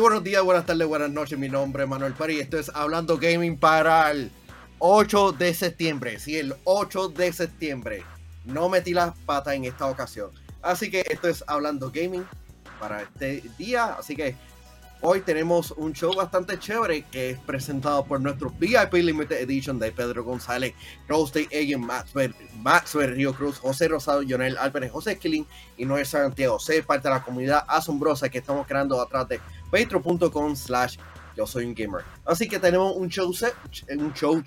Buenos días, buenas tardes, buenas noches. Mi nombre es Manuel Pari. Esto es Hablando Gaming para el 8 de septiembre. Sí, el 8 de septiembre. No metí las patas en esta ocasión. Así que esto es Hablando Gaming para este día. Así que hoy tenemos un show bastante chévere que es presentado por nuestro VIP Limited Edition de Pedro González, Rose Agent, Maxwell, Maxwell Río Cruz, José Rosado, Jonel Álvarez, José Esquilín y Noé Santiago. Sé parte de la comunidad asombrosa que estamos creando atrás de patreon.com slash yo soy un gamer. Así que tenemos un show, un show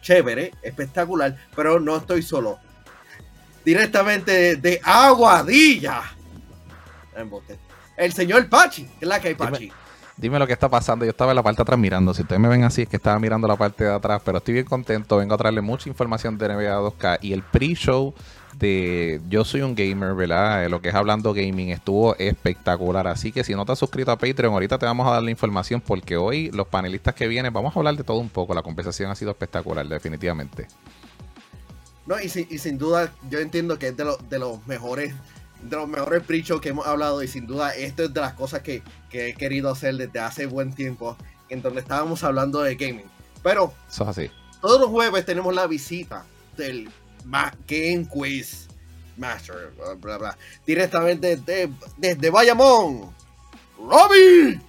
chévere, espectacular, pero no estoy solo. Directamente de Aguadilla. El señor Pachi, que es la que hay Pachi. Dime, lo que está pasando. Yo estaba en la parte de atrás mirando. Si ustedes me ven así, es que estaba mirando la parte de atrás. Pero estoy bien contento. Vengo a traerle mucha información de NBA 2K. Y el pre-show de Yo Soy un Gamer, ¿verdad? Lo que es Hablando Gaming estuvo espectacular. Así que si no te has suscrito a Patreon, ahorita te vamos a dar la información porque hoy los panelistas que vienen, vamos a hablar de todo un poco. La conversación ha sido espectacular, definitivamente. No, y, sin duda, yo entiendo que es de, de los mejores de los mejores pre que hemos hablado y sin duda esto es de las cosas que, que, he querido hacer desde hace buen tiempo en donde estábamos hablando de gaming. Pero Eso es así. todos los jueves tenemos la visita del Game Quiz Master, bla, bla, directamente desde Bayamón. ¡Robbie!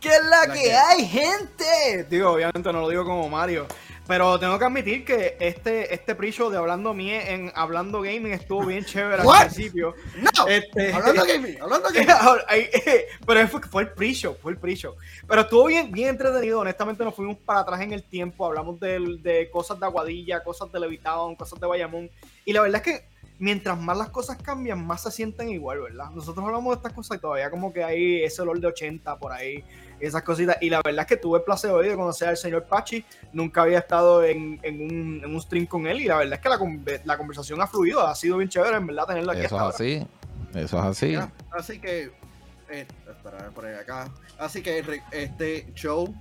¿Qué es la, que, hay, gente? Digo, obviamente no lo digo como Mario. Pero tengo que admitir que este, este pre-show de Hablando Mie en Hablando Gaming estuvo bien chévere al principio. No, este, Hablando Gaming, Hablando Gaming. pero fue, fue el pre-show, fue el pre-show. Pero estuvo bien, bien entretenido. Honestamente nos fuimos para atrás en el tiempo. Hablamos de, de cosas de Aguadilla, cosas de Levitown, cosas de Bayamón. Y la verdad es que mientras más las cosas cambian, más se sienten igual, ¿verdad? Nosotros hablamos de estas cosas y todavía como que hay ese olor de 80 por ahí, esas cositas. Y la verdad es que tuve el placer hoy de conocer al señor Pachi. Nunca había estado en, un, en un stream con él y la verdad es que la, la, conversación ha fluido, ha sido bien chévere, en verdad, tenerlo aquí. Eso es así, eso es así. así que, eh, espera, por acá. Así que este show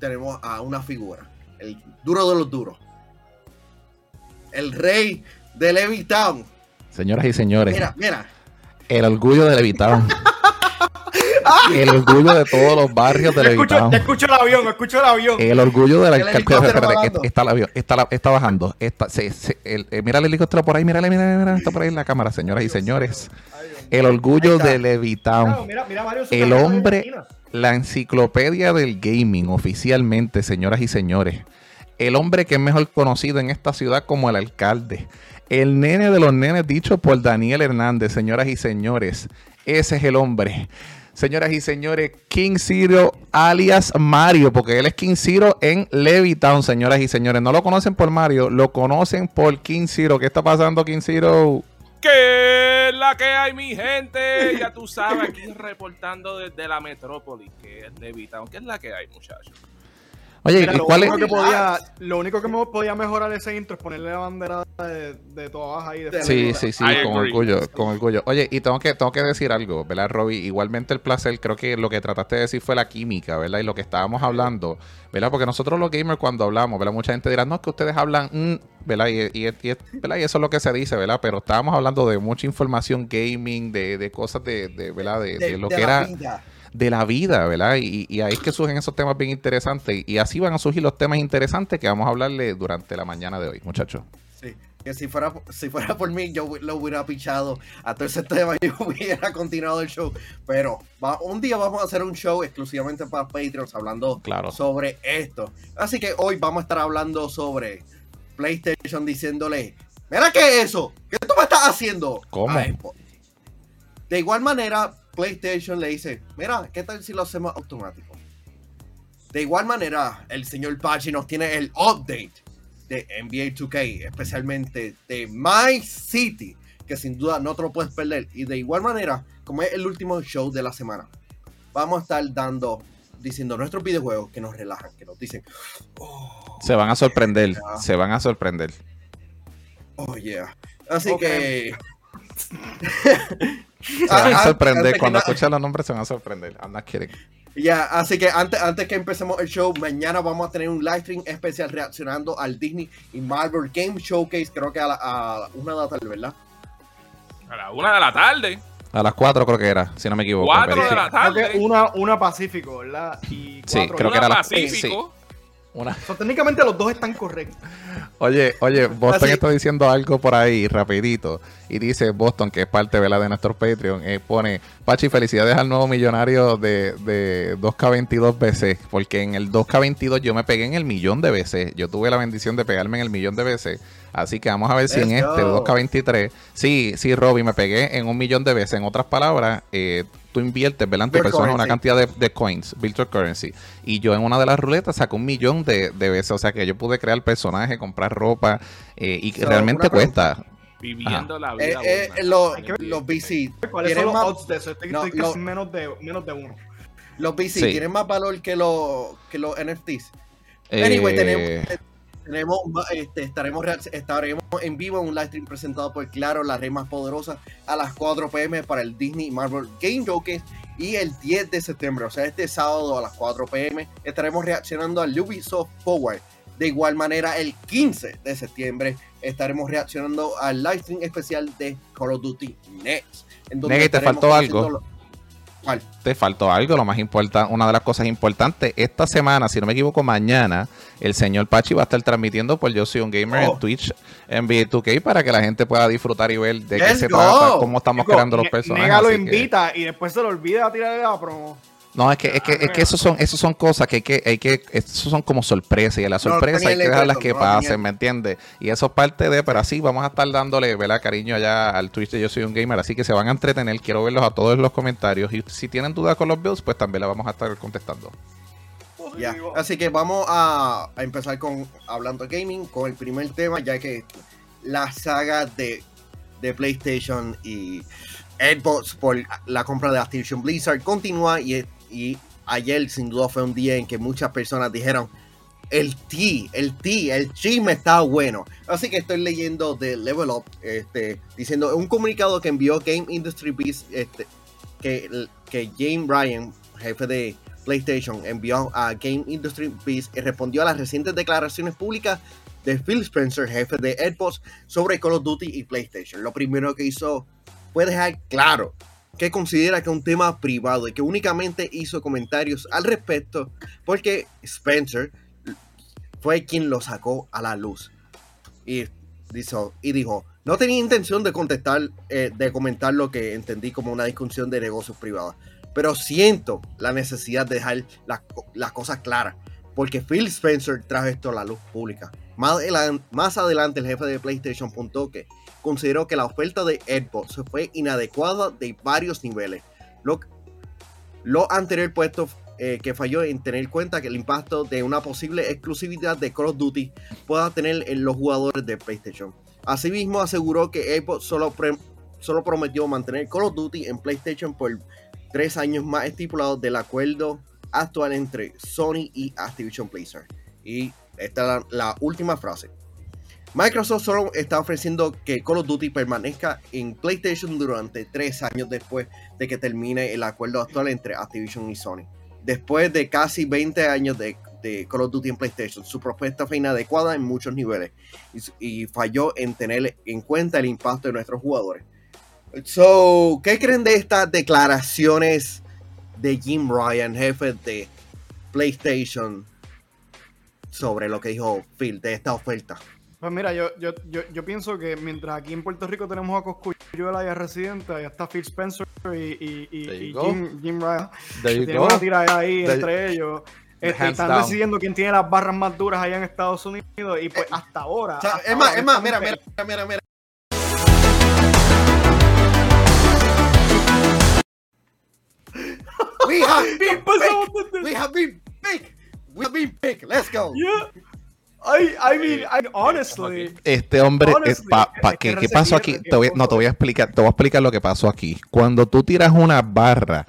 tenemos a una figura, el duro de los duros. El rey de Levitown Señoras y señores. Mira, mira. El orgullo de Levitown. el orgullo de todos los barrios de Levitown. Te escucho el avión, escucho el avión. El orgullo de la el está el avión, está, está bajando. Está, se, el, eh, mira el helicóptero por ahí, mírale, mira, mira, está por ahí en la cámara, señoras y señores. El orgullo de Levitown. el hombre, la enciclopedia del gaming oficialmente, señoras y señores. El hombre que es mejor conocido en esta ciudad como el alcalde el nene de los nenes dicho por Daniel Hernández, señoras y señores. Ese es el hombre. Señoras y señores, King Zero alias Mario, porque él es King Zero en Levitown, señoras y señores. No lo conocen por Mario, lo conocen por King Zero. ¿Qué está pasando, King Zero? ¿Qué es la que hay, mi gente? Ya tú sabes, aquí reportando desde la metrópoli, que es Levitown. ¿Qué es la que hay, muchachos? Oye, lo, único que podía, lo único que podía mejorar ese intro es ponerle la bandera de, de todas ahí. De sí, sí, sí, con orgullo, con orgullo. Oye, y tengo que, tengo que decir algo, ¿verdad, Robbie? Igualmente el placer, creo que lo que trataste de decir fue la química, ¿verdad? Y lo que estábamos hablando, ¿verdad? Porque nosotros los gamers cuando hablamos, ¿verdad? Mucha gente dirá, no, es que ustedes hablan, mm", ¿verdad? Y, y, ¿verdad? y eso es lo que se dice, ¿verdad? Pero estábamos hablando de mucha información gaming, de, de cosas de, de ¿verdad? De, lo que era de la vida, ¿verdad? Y, ahí es que surgen esos temas bien interesantes. Y así van a surgir los temas interesantes que vamos a hablarle durante la mañana de hoy, muchachos. Sí, que si fuera, si fuera por mí, yo lo hubiera pichado a todo ese tema y hubiera continuado el show. Pero un día vamos a hacer un show exclusivamente para Patreons hablando sobre esto. Así que hoy vamos a estar hablando sobre PlayStation diciéndole, mira qué es eso, ¿qué tú me estás haciendo? ¿Cómo? de igual manera, PlayStation le dice, mira, ¿qué tal si lo hacemos automático? De igual manera, el señor Pachi nos tiene el update de NBA 2K, especialmente de My City, que sin duda no te lo puedes perder. Y de igual manera, como es el último show de la semana, vamos a estar dando, diciendo nuestros videojuegos que nos relajan, que nos dicen, oh, se van a sorprender, se van a sorprender. Oh, yeah. Así que... Se van a sorprender. Cuando escuchen los nombres se van a sorprender. I'm not kidding. Ya, así que antes, antes que empecemos el show, mañana vamos a tener un live stream especial reaccionando al Disney y Marvel Game Showcase, creo que a, la, a una de la tarde, ¿verdad? A la una de la tarde. A las 4 creo que era, si no me equivoco. 4 de la tarde. Una, una Pacífico, ¿verdad? Y sí, creo que era la Pacífico. Una... técnicamente los dos están correctos. Oye, oye, Boston está diciendo algo por ahí, rapidito. Y dice Boston, que es parte de nuestro Patreon, eh, pone, Pachi, felicidades al nuevo millonario de, de 2K22 veces. Porque en el 2K22 yo me pegué en el millón de veces. Yo tuve la bendición de pegarme en el millón de veces. Así que vamos a ver si en este 2K23. Sí, sí, Robbie, me pegué en un millón de veces. En otras palabras, eh, tú inviertes, ¿verdad? En tu persona una cantidad de, coins, virtual currency. Y yo en una de las ruletas saco un millón de, veces. O sea que yo pude crear personajes, comprar ropa eh, y realmente cuesta. Viviendo la vida. Eh, eh, los, BC. ¿Cuáles son los odds de eso? Este menos, de, menos de uno. Los BC tienen más valor que los, que los NFTs. Anyway, tenemos tenemos, este, estaremos, estaremos en vivo en un live stream presentado por Claro, la red más poderosa, a las 4 pm para el Disney Marvel Game Showcase. Y el 10 de septiembre, o sea, este sábado a las 4 pm, estaremos reaccionando al Ubisoft Forward. De igual manera, el 15 de septiembre estaremos reaccionando al live stream especial de Call of Duty Next. En donde te faltó algo. Te faltó algo, lo más importante, una de las cosas importantes. Esta semana, si no me equivoco, mañana, el señor Pachi va a estar transmitiendo por Yo Soy un Gamer en oh. Twitch en 2 k para que la gente pueda disfrutar y ver de qué se trata, cómo estamos creando los personajes. Nega lo invita y después se lo olvida tirar la promo. No, es que, es que, es que eso son, eso son cosas que hay que, hay que, eso son como sorpresas y a la sorpresa hay que dejarlas que pasen, ¿me entiendes? Y eso es parte de, pero así vamos a estar dándole, ¿verdad? Cariño allá al Twitch de Yo Soy un Gamer, así que se van a entretener, quiero verlos a todos en los comentarios y si tienen dudas con los builds, pues también la vamos a estar contestando. Ya, así que vamos a, a empezar con hablando gaming, con el primer tema, ya que la saga de, de PlayStation y Xbox por la compra de Activision Blizzard continúa y y ayer sin duda fue un día en que muchas personas dijeron, el T, el T, el chisme está bueno. Así que estoy leyendo de Level Up, este, diciendo un comunicado que envió Game Industry Beast, este, que, que James Ryan, jefe de PlayStation, envió a Game Industry Beast y respondió a las recientes declaraciones públicas de Phil Spencer, jefe de Xbox, sobre Call of Duty y PlayStation. Lo primero que hizo fue dejar claro que considera que es un tema privado y que únicamente hizo comentarios al respecto porque Spencer fue quien lo sacó a la luz. Y dijo, no tenía intención de contestar, eh, de comentar lo que entendí como una discusión de negocios privados, pero siento la necesidad de dejar las, cosas claras, porque Phil Spencer trajo esto a la luz pública. Más, adelante el jefe de PlayStation que consideró que la oferta de Xbox fue inadecuada de varios niveles. Lo, lo anterior puesto eh, que falló en tener en cuenta que el impacto de una posible exclusividad de Call of Duty pueda tener en los jugadores de PlayStation. Asimismo, aseguró que Xbox solo, solo prometió mantener Call of Duty en PlayStation por tres años más estipulados del acuerdo actual entre Sony y Activision Blizzard. Y esta es la última frase. Microsoft solo está ofreciendo que Call of Duty permanezca en PlayStation durante tres años después de que termine el acuerdo actual entre Activision y Sony. Después de casi 20 años de, Call of Duty en PlayStation, su propuesta fue inadecuada en muchos niveles y, falló en tener en cuenta el impacto de nuestros jugadores. So, ¿qué creen de estas declaraciones de Jim Ryan, jefe de PlayStation, sobre lo que dijo Phil de esta oferta? Pues mira, yo, yo, yo, yo, pienso que mientras aquí en Puerto Rico tenemos a Coscuyuela y a Residente, allá está Phil Spencer y, y, Jim, Jim Ryan. Tienen una tirada ahí entre ellos. Este, están decidiendo quién tiene las barras más duras allá en Estados Unidos y pues hasta ahora. es más, es más, mira, mira, mira, mira. We have been big. We have been big. We have been big. Let's go. Yeah. I, mean, honestly. Este hombre, eh, ¿qué, pasó aquí? Te voy, no, te voy a explicar, te voy a explicar lo que pasó aquí. Cuando tú tiras una barra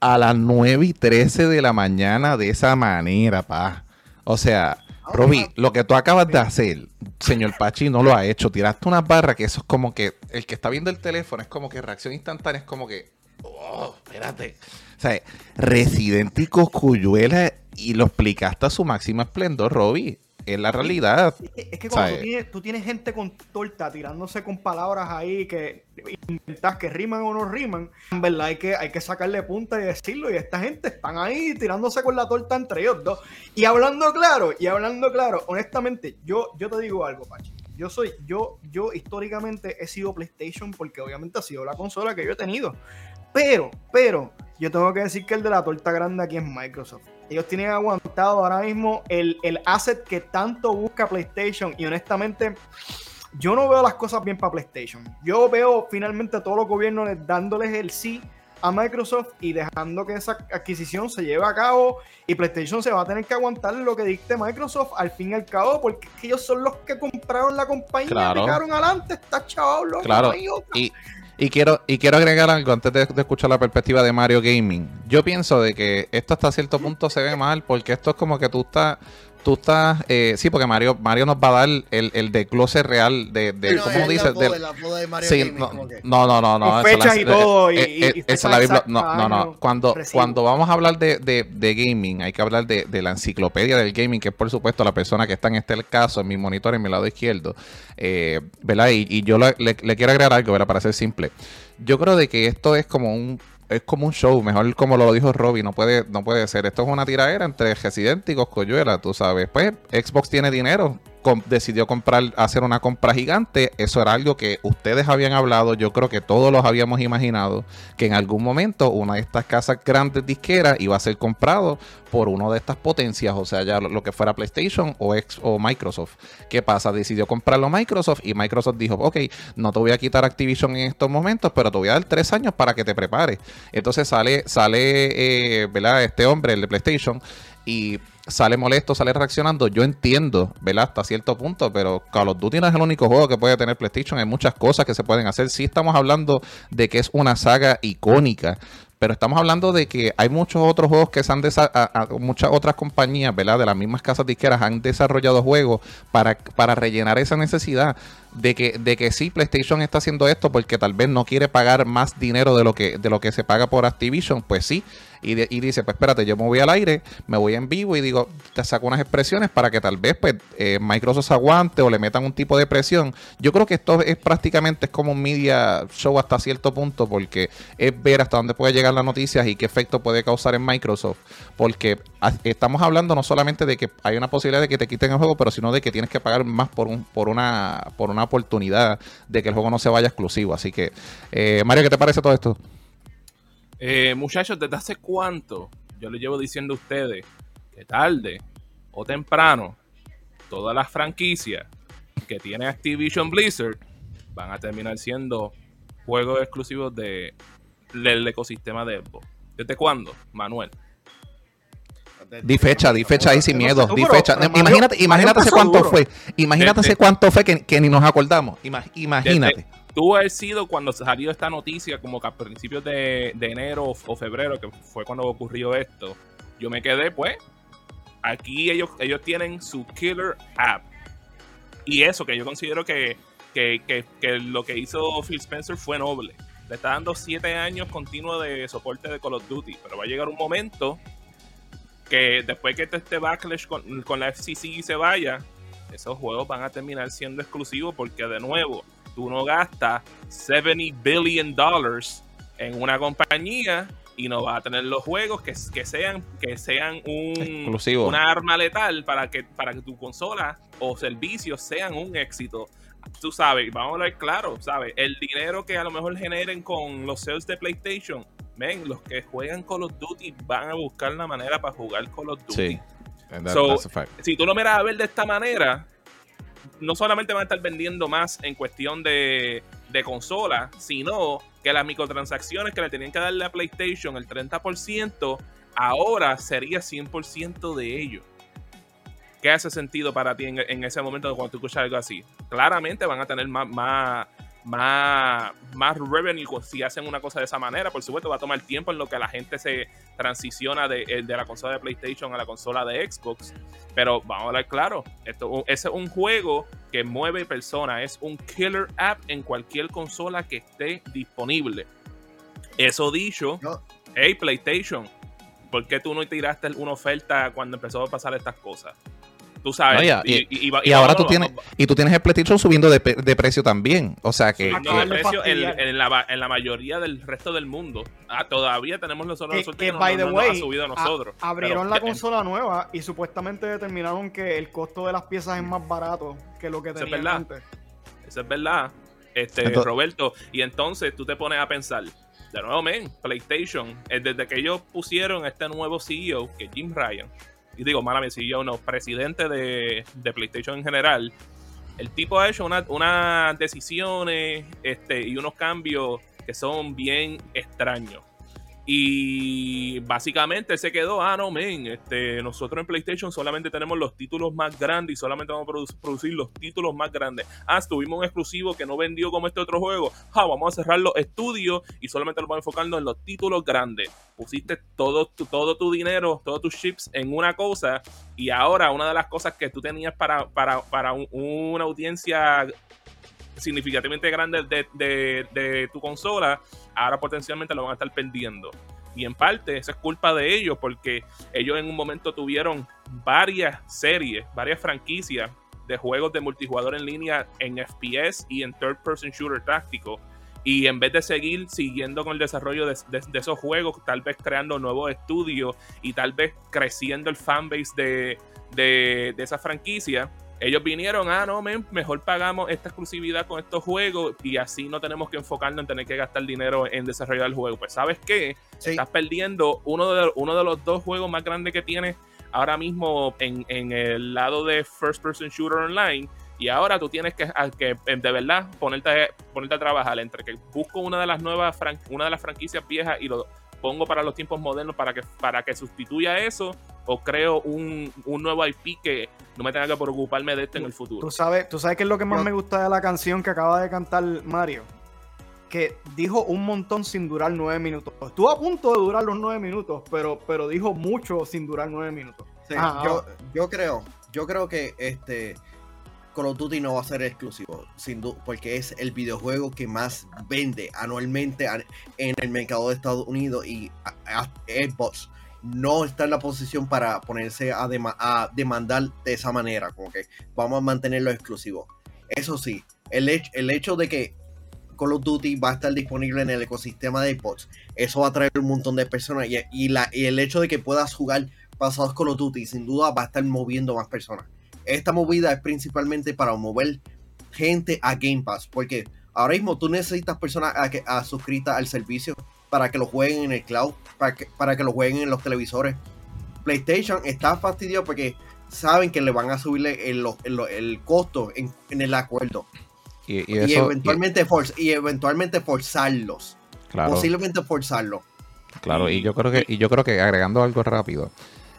a las 9 y 13 de la mañana de esa manera, pa. O sea, Roby, lo que tú acabas de hacer, señor Pachi, no lo ha hecho. Tiraste una barra que eso es como que el que está viendo el teléfono es como que reacción instantánea, es como que, oh, espérate. O sea, Residente y Coscuyuela y lo explicaste a su máximo esplendor, Roby es la realidad. Es que, cuando tú tienes, gente con torta tirándose con palabras ahí que inventas que riman o no riman, en verdad hay que, hay que sacarle punta y decirlo. Y esta gente están ahí tirándose con la torta entre ellos dos. Y hablando claro, y hablando claro, honestamente, yo, yo te digo algo, Pachi. Yo soy, yo, yo históricamente he sido PlayStation porque obviamente ha sido la consola que yo he tenido. Pero, pero, yo tengo que decir que el de la torta grande aquí es Microsoft. Ellos tienen aguantado ahora mismo el, asset que tanto busca PlayStation y honestamente yo no veo las cosas bien para PlayStation. Yo veo finalmente a todos los gobiernos dándoles el sí a Microsoft y dejando que esa adquisición se lleve a cabo y PlayStation se va a tener que aguantar lo que dicte Microsoft al fin y al cabo porque ellos son los que compraron la compañía claro. picaron adelante, está chaval, loco, claro. y, y quiero, y quiero agregar algo antes de, escuchar la perspectiva de Mario Gaming. Yo pienso de que esto hasta cierto punto se ve mal porque esto es como que tú estás tú estás, eh, sí, porque Mario, Mario nos va a dar el, el desglose real de, de ¿cómo dices? De, sí, no, no, no, no, fechas y todo. no, no, no. Cuando, cuando vamos a hablar de, de, gaming, hay que hablar de, la enciclopedia del gaming, que es por supuesto la persona que está en este caso, en mi monitor, en mi lado izquierdo. Eh, ¿Verdad? Y, y yo le, le, quiero agregar algo, ¿verdad? Para ser simple. Yo creo de que esto es como un es como un show, mejor como lo dijo Robbie, no puede, no puede ser. Esto es una tiradera entre Resident y Coscoyuela, tú sabes. Pues Xbox tiene dinero, decidió comprar, hacer una compra gigante. Eso era algo que ustedes habían hablado, yo creo que todos los habíamos imaginado, que en algún momento una de estas casas grandes disqueras iba a ser comprado por una de estas potencias, o sea, ya lo, que fuera PlayStation o, o Microsoft. ¿Qué pasa? Decidió comprarlo Microsoft y Microsoft dijo, ok, no te voy a quitar Activision en estos momentos, pero te voy a dar tres años para que te prepares. Entonces sale, sale, eh, ¿verdad? Este hombre, el de PlayStation, y sale molesto, sale reaccionando. Yo entiendo, ¿verdad? Hasta cierto punto, pero Call of Duty no es el único juego que puede tener PlayStation. Hay muchas cosas que se pueden hacer. Sí estamos hablando de que es una saga icónica, pero estamos hablando de que hay muchos otros juegos que se han desarrollado, muchas otras compañías, ¿verdad? De las mismas casas disqueras han desarrollado juegos para, para rellenar esa necesidad de que, de que sí, PlayStation está haciendo esto porque tal vez no quiere pagar más dinero de lo que, de lo que se paga por Activision, pues sí. Y, dice, pues espérate, yo me voy al aire, me voy en vivo y digo, te saco unas expresiones para que tal vez pues eh, Microsoft aguante o le metan un tipo de presión. Yo creo que esto es prácticamente es como un media show hasta cierto punto porque es ver hasta dónde puede llegar las noticias y qué efecto puede causar en Microsoft. Porque estamos hablando no solamente de que hay una posibilidad de que te quiten el juego, pero sino de que tienes que pagar más por, un, por, una, por una oportunidad de que el juego no se vaya exclusivo. Así que, eh, Mario, ¿qué te parece todo esto? Eh, muchachos, ¿desde hace cuánto yo les llevo diciendo a ustedes que tarde o temprano todas las franquicias que tiene Activision Blizzard van a terminar siendo juegos exclusivos de, del ecosistema de Xbox? ¿Desde cuándo, Manuel? Di fecha, di fecha ahí sin miedo. Di fecha. Imagínate, imagínate cuánto fue. Imagínate cuánto fue que, ni nos acordamos. Imagínate. Tuvo haber sido cuando salió esta noticia, como que a principios de, enero o febrero, que fue cuando ocurrió esto. Yo me quedé, pues. Aquí ellos, ellos tienen su killer app. Y eso, que yo considero que, que, que lo que hizo Phil Spencer fue noble. Le está dando siete años continuos de soporte de Call of Duty. Pero va a llegar un momento que después que este backlash con, la FCC se vaya, esos juegos van a terminar siendo exclusivos porque de nuevo, tú no gastas 70 billion dollars en una compañía y no vas a tener los juegos que, que sean que sean un una arma letal para que para que tu consola o servicios sean un éxito. Tú sabes, vamos a ver claro, ¿sabes? El dinero que a lo mejor generen con los sales de PlayStation ven, los que juegan Call of Duty van a buscar la manera para jugar Call of Duty. Sí. si tú lo miras a ver de esta manera, no solamente van a estar vendiendo más en cuestión de, de consola, sino que las microtransacciones que le tenían que darle a PlayStation, el 30%, ahora sería 100% de ellos. ¿Qué hace sentido para ti en, ese momento cuando tú escuchas algo así? Claramente van a tener más, más, más, más revenue si hacen una cosa de esa manera. Por supuesto, va a tomar tiempo en lo que la gente se transiciona de, eh, de la consola de PlayStation a la consola de Xbox. Pero vamos a hablar claro, esto, ese es un juego que mueve personas, es un killer app en cualquier consola que esté disponible. Eso dicho, hey PlayStation, ¿por qué tú no tiraste una oferta cuando empezó a pasar estas cosas? Tú sabes. y, ahora tú tienes y tú tienes el PlayStation subiendo de, precio también. O sea que, en, la, mayoría del resto del mundo. Ah, todavía tenemos nosotros que, que, by the way, subido a nosotros. abrieron la consola nueva y supuestamente determinaron que el costo de las piezas es más barato que lo que tenían antes. Eso es verdad. Este, Roberto, y entonces tú te pones a pensar, de nuevo, men, PlayStation, eh, desde que ellos pusieron este nuevo CEO, que es Jim Ryan, y digo, mala CEO, no, presidente de, PlayStation en general, el tipo ha hecho unas decisiones este, y unos cambios que son bien extraños. Y básicamente se quedó, ah, no, men, este, nosotros en PlayStation solamente tenemos los títulos más grandes y solamente vamos a producir los títulos más grandes. Ah, tuvimos un exclusivo que no vendió como este otro juego. Ah, vamos a cerrar los estudios y solamente vamos a enfocarnos en los títulos grandes. Pusiste todo tu, todo tu dinero, todos tus chips en una cosa y ahora una de las cosas que tú tenías para, para, para una audiencia significativamente grande de, tu consola, ahora potencialmente lo van a estar perdiendo. Y en parte, eso es culpa de ellos, porque ellos en un momento tuvieron varias series, varias franquicias de juegos de multijugador en línea en FPS y en third person shooter táctico. Y en vez de seguir siguiendo con el desarrollo de, esos juegos, tal vez creando nuevos estudios y tal vez creciendo el fanbase de, de, de esa franquicia, ellos vinieron, ah, no, mejor pagamos esta exclusividad con estos juegos y así no tenemos que enfocarnos en tener que gastar dinero en desarrollar el juego. Pues, ¿sabes qué? Estás perdiendo uno de, uno de los dos juegos más grandes que tienes ahora mismo en, el lado de First Person Shooter Online. Y ahora tú tienes que, que de verdad ponerte, ponerte a trabajar entre que busco una de las nuevas una de las franquicias viejas y lo pongo para los tiempos modernos para que, para que sustituya eso o creo un, nuevo IP que no me tenga que preocuparme de este en el futuro. Tú sabes, tú sabes qué es lo que más me gusta de la canción que acaba de cantar Mario. Que dijo un montón sin durar nueve minutos. Estuvo a punto de durar los nueve minutos, pero, pero dijo mucho sin durar nueve minutos. yo, yo creo, yo creo que este Call of Duty no va a ser exclusivo, sin porque es el videojuego que más vende anualmente en el mercado de Estados Unidos y Xbox no está en la posición para ponerse a, demandar de esa manera, como que vamos a mantenerlo exclusivo. Eso sí, el, hecho de que Call of Duty va a estar disponible en el ecosistema de Xbox, eso va a traer un montón de personas y el hecho de que puedas jugar pasados Call of Duty sin duda va a estar moviendo más personas esta movida es principalmente para mover gente a Game Pass, porque ahora mismo tú necesitas personas a, que, a suscritas al servicio para que lo jueguen en el cloud, para que, para que lo jueguen en los televisores. PlayStation está fastidiado porque saben que le van a subirle el, el, costo en, el acuerdo. Y, eventualmente y, eventualmente forzarlos. Posiblemente forzarlos. Claro, y yo creo que, y yo creo que agregando algo rápido,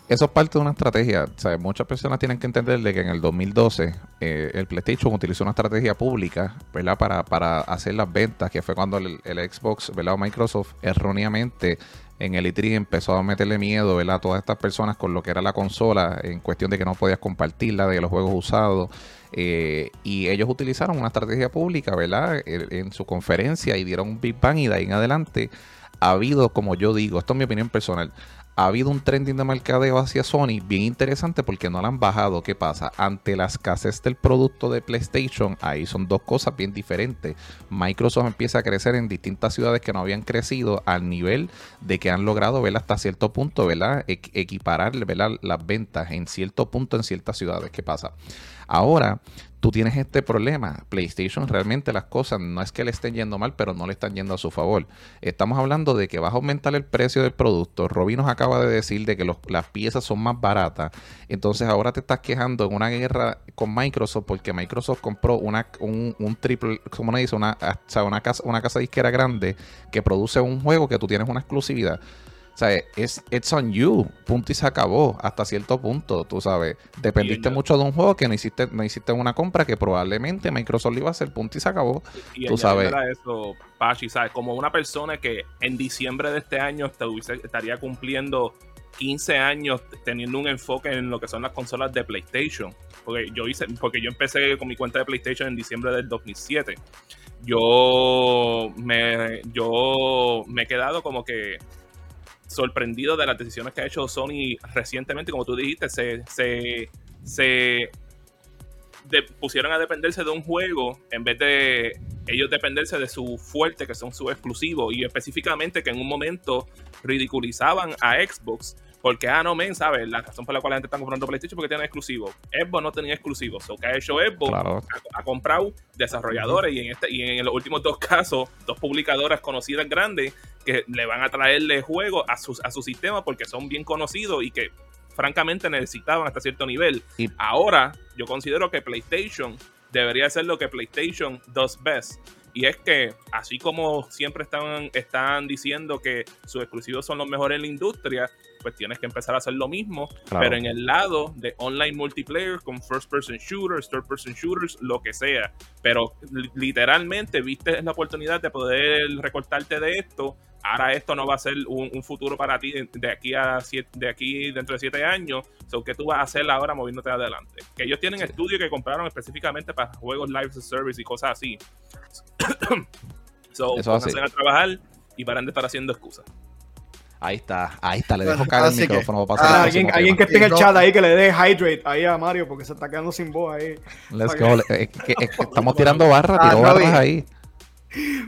eso es parte de una estrategia. Muchas personas tienen que entender de que en el 2012 eh, el PlayStation utilizó una estrategia pública ¿verdad? Para, hacer las ventas, que fue cuando el, Xbox ¿verdad? o Microsoft erróneamente en el E3 empezó a meterle miedo ¿verdad? a todas estas personas con lo que era la consola en cuestión de que no podías compartirla, de los juegos usados. Eh, y ellos utilizaron una estrategia pública ¿verdad? En, su conferencia y dieron un Big Bang y de ahí en adelante ha habido, como yo digo, esto es mi opinión personal, ha habido un trending de mercadeo hacia Sony bien interesante porque no la han bajado. ¿Qué pasa? Ante la escasez del producto de PlayStation, ahí son dos cosas bien diferentes. Microsoft empieza a crecer en distintas ciudades que no habían crecido al nivel de que han logrado ver hasta cierto punto, ¿verdad? equiparar las ventas en cierto punto en ciertas ciudades. ¿Qué pasa? Ahora tú tienes este problema. PlayStation realmente las cosas no es que le estén yendo mal, pero no le están yendo a su favor. Estamos hablando de que vas a aumentar el precio del producto. Robbie nos acaba de decir de que las piezas son más baratas. Entonces ahora te estás quejando en una guerra con Microsoft porque Microsoft compró una, un, triple, ¿cómo le dice? Una, una, casa, una casa disquera grande que produce un juego que tú tienes una exclusividad. O sea, es it's on you, punto y se acabó hasta cierto punto, tú sabes. Dependiste mucho de un juego que no hiciste, no hiciste una compra que probablemente Microsoft iba a hacer, punto y se acabó. Y, tú sabes. eso, Pachi, ¿sabes? Como una persona que en diciembre de este año estaría cumpliendo 15 años teniendo un enfoque en lo que son las consolas de PlayStation. Porque yo hice, porque yo empecé con mi cuenta de PlayStation en diciembre del 2007. Yo me, yo me he quedado como que sorprendido de las decisiones que ha hecho Sony recientemente. Como tú dijiste, se, se pusieron a dependerse de un juego en vez de ellos dependerse de su fuerte, que son sus exclusivos, y específicamente que en un momento ridiculizaban a Xbox. Porque, ah, no, men, ¿sabes? La razón por la cual la gente está comprando PlayStation porque tiene exclusivos. Xbox no tenía exclusivos. O que ha hecho Xbox, ha, comprado desarrolladores y en, este, y en los últimos dos casos, dos publicadoras conocidas grandes que le van a traerle juegos a su, a su sistema porque son bien conocidos y que francamente necesitaban hasta cierto nivel. Y ahora yo considero que PlayStation debería ser lo que PlayStation does best. Y es que, así como siempre están, están diciendo que sus exclusivos son los mejores en la industria, pues tienes que empezar a hacer lo mismo, pero en el lado de online multiplayer, con first person shooters, third person shooters, lo que sea. Pero literalmente viste la oportunidad de poder recortarte de esto ahora esto no va a ser un, futuro para ti de, aquí a de aquí dentro de siete años. So, ¿Qué tú vas a hacer ahora moviéndote adelante? Que ellos tienen estudios que compraron específicamente para juegos live service y cosas así. so, Eso así. a trabajar y paran de estar haciendo excusas. Ahí está, ahí está, le dejo caer el micrófono. para ah, alguien, alguien que esté en el chat ahí que le dé hydrate ahí a Mario porque se está quedando sin voz ahí. Let's go. estamos tirando barras, ah, barras ahí.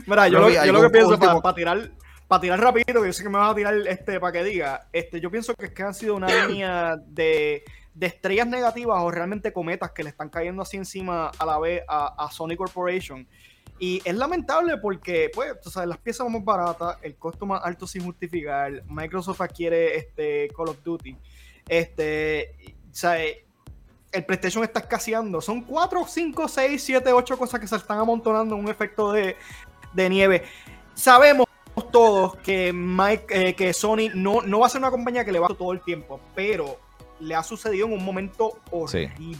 Mira, yo, lo, yo lo que pienso para tirar para tirar rapidito, que yo sé que me vas a tirar este para que diga, este, yo pienso que es que han sido una línea de, estrellas negativas o realmente cometas que le están cayendo así encima a la vez a, Sony Corporation. Y es lamentable porque, pues, tú sabes, las piezas son más baratas, el costo más alto sin justificar, Microsoft adquiere este Call of Duty, este, ¿sabes? El PlayStation está escaseando. Son 4, 5, 6, 7, 8 cosas que se están amontonando en un efecto de, de nieve. Sabemos todos que Mike, eh, que Sony no, no va a ser una compañía que le va todo el tiempo, pero le ha sucedido en un momento horrible. Sí.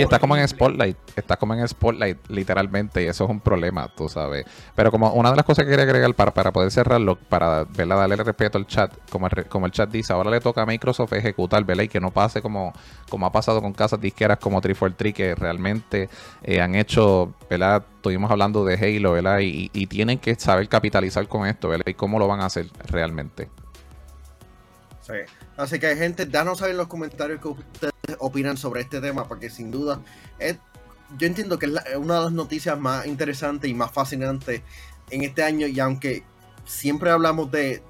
Está como en Spotlight, está como en Spotlight, literalmente, y eso es un problema, tú sabes. Pero como una de las cosas que quería agregar para, para poder cerrarlo, para ¿verdad? darle respeto al chat, como el, como el chat dice, ahora le toca a Microsoft ejecutar, ¿verdad? Y que no pase como, como ha pasado con casas disqueras como 343, que realmente eh, han hecho, ¿verdad? estuvimos hablando de Halo, ¿verdad? Y, tienen que saber capitalizar con esto, ¿verdad? Y cómo lo van a hacer realmente. Sí. Así que, gente, danos saber en los comentarios qué ustedes opinan sobre este tema, porque sin duda, es, yo entiendo que es una de las noticias más interesantes y más fascinantes en este año, y aunque siempre hablamos de,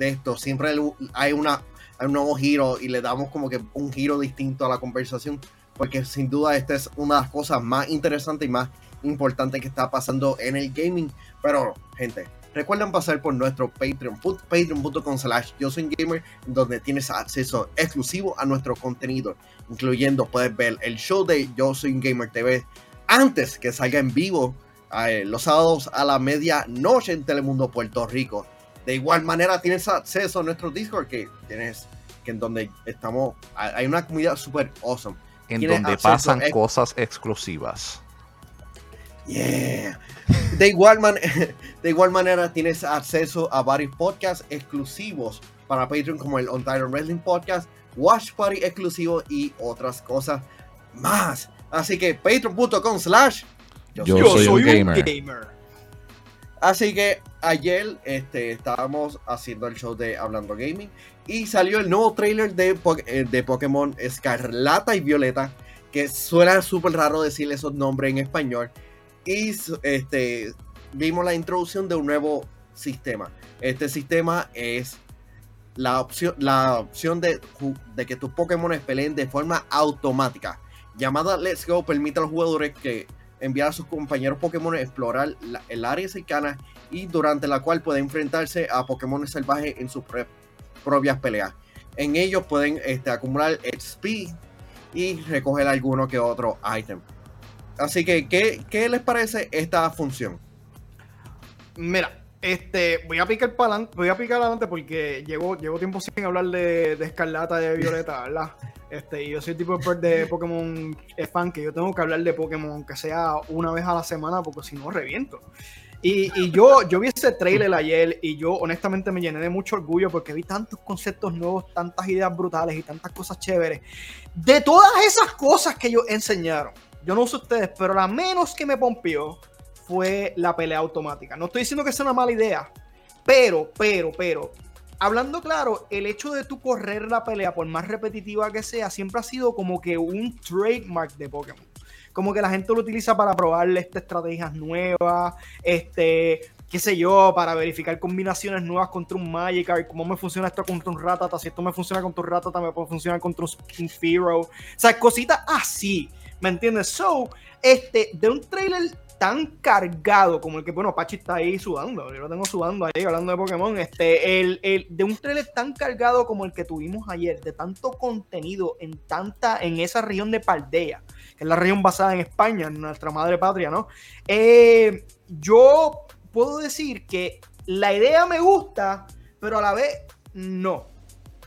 esto, siempre hay, una, hay un nuevo giro y le damos como que un giro distinto a la conversación, porque sin duda esta es una de las cosas más interesantes y más importante que está pasando en el gaming. Pero, gente, recuerden pasar por nuestro Patreon, patreon.com slash yo soy gamer, donde tienes acceso exclusivo a nuestro contenido, incluyendo puedes ver el show de Yo soy gamer TV antes que salga en vivo eh, los sábados a la medianoche en Telemundo Puerto Rico. De igual manera tienes acceso a nuestro Discord que tienes que en donde estamos hay una comunidad super awesome. En donde pasan cosas exclusivas. Yeah. De igual, de igual manera tienes acceso a varios podcasts exclusivos para Patreon como el On Wrestling Podcast, Watch Party exclusivo y otras cosas más. Así que patreon.com slash yo, soy, un gamer. Así que ayer este, estábamos haciendo el show de Hablando Gaming y salió el nuevo trailer de, eh, de Pokémon Escarlata y Violeta, que suena súper raro decir esos nombres en español y este, vimos la introducción de un nuevo sistema. Este sistema es la opción, la opción de, que tus Pokémon peleen de forma automática. Llamada Let's Go permite a los jugadores que enviar a sus compañeros Pokémon a explorar el área cercana y durante la cual pueden enfrentarse a Pokémon salvajes en sus propias peleas. En ellos pueden este, acumular XP y recoger alguno que otro item. Así que, ¿qué, les parece esta función? Mira, este, voy a picar para adelante, voy a picar adelante porque llevo, llevo tiempo sin hablar de, de Escarlata y de Violeta, ¿verdad? Este, yo soy tipo de Pokémon fan que yo tengo que hablar de Pokémon que sea una vez a la semana porque si no reviento. Y, y, yo, yo vi ese trailer ayer y yo honestamente me llené de mucho orgullo porque vi tantos conceptos nuevos, tantas ideas brutales y tantas cosas chéveres. De todas esas cosas que ellos enseñaron, yo no sé ustedes, pero la menos que me pompió fue la pelea automática. No estoy diciendo que sea una mala idea, pero, pero, pero, hablando claro, el hecho de tú correr la pelea, por más repetitiva que sea, siempre ha sido como que un trademark de Pokémon. Como que la gente lo utiliza para probarle estas estrategias nuevas, este, qué sé yo, para verificar combinaciones nuevas contra un Magikarp, cómo me funciona esto contra un Ratata, si esto me funciona contra un Ratata, me puede funcionar contra un Firo. O sea, cositas así, ¿me entiendes? So, este, de un trailer tan cargado como el que, bueno, Pachi está ahí sudando, yo lo tengo sudando ahí hablando de Pokémon, este, el, el, de un trailer tan cargado como el que tuvimos ayer, de tanto contenido en tanta, en esa región de Paldea, que es la región basada en España, en nuestra madre patria, ¿no? Eh, yo puedo decir que la idea me gusta, pero a la vez no.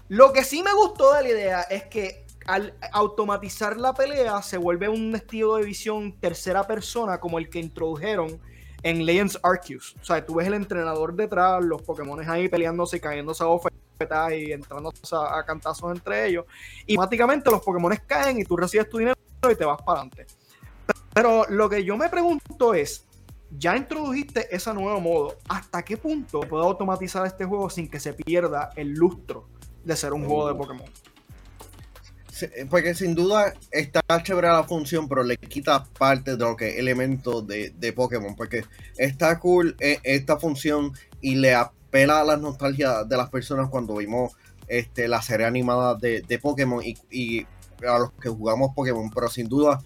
Lo que sí me gustó de la idea es que al automatizar la pelea se vuelve un estilo de visión tercera persona como el que introdujeron en Legends Arceus. O sea, tú ves el entrenador detrás, los Pokémon ahí peleándose y cayéndose a ofertas y entrando a, cantazos entre ellos. Y automáticamente los Pokémon caen y tú recibes tu dinero y te vas para adelante. Pero lo que yo me pregunto es, ya introdujiste ese nuevo modo. ¿Hasta qué punto puedo automatizar este juego sin que se pierda el lustro de ser un juego de Pokémon? Porque sin duda está chévere la función, pero le quita parte de lo que elementos de, de, Pokémon. Porque está cool eh, esta función y le apela a la nostalgia de las personas cuando vimos este, la serie animada de, de Pokémon y, y, a los que jugamos Pokémon. Pero sin duda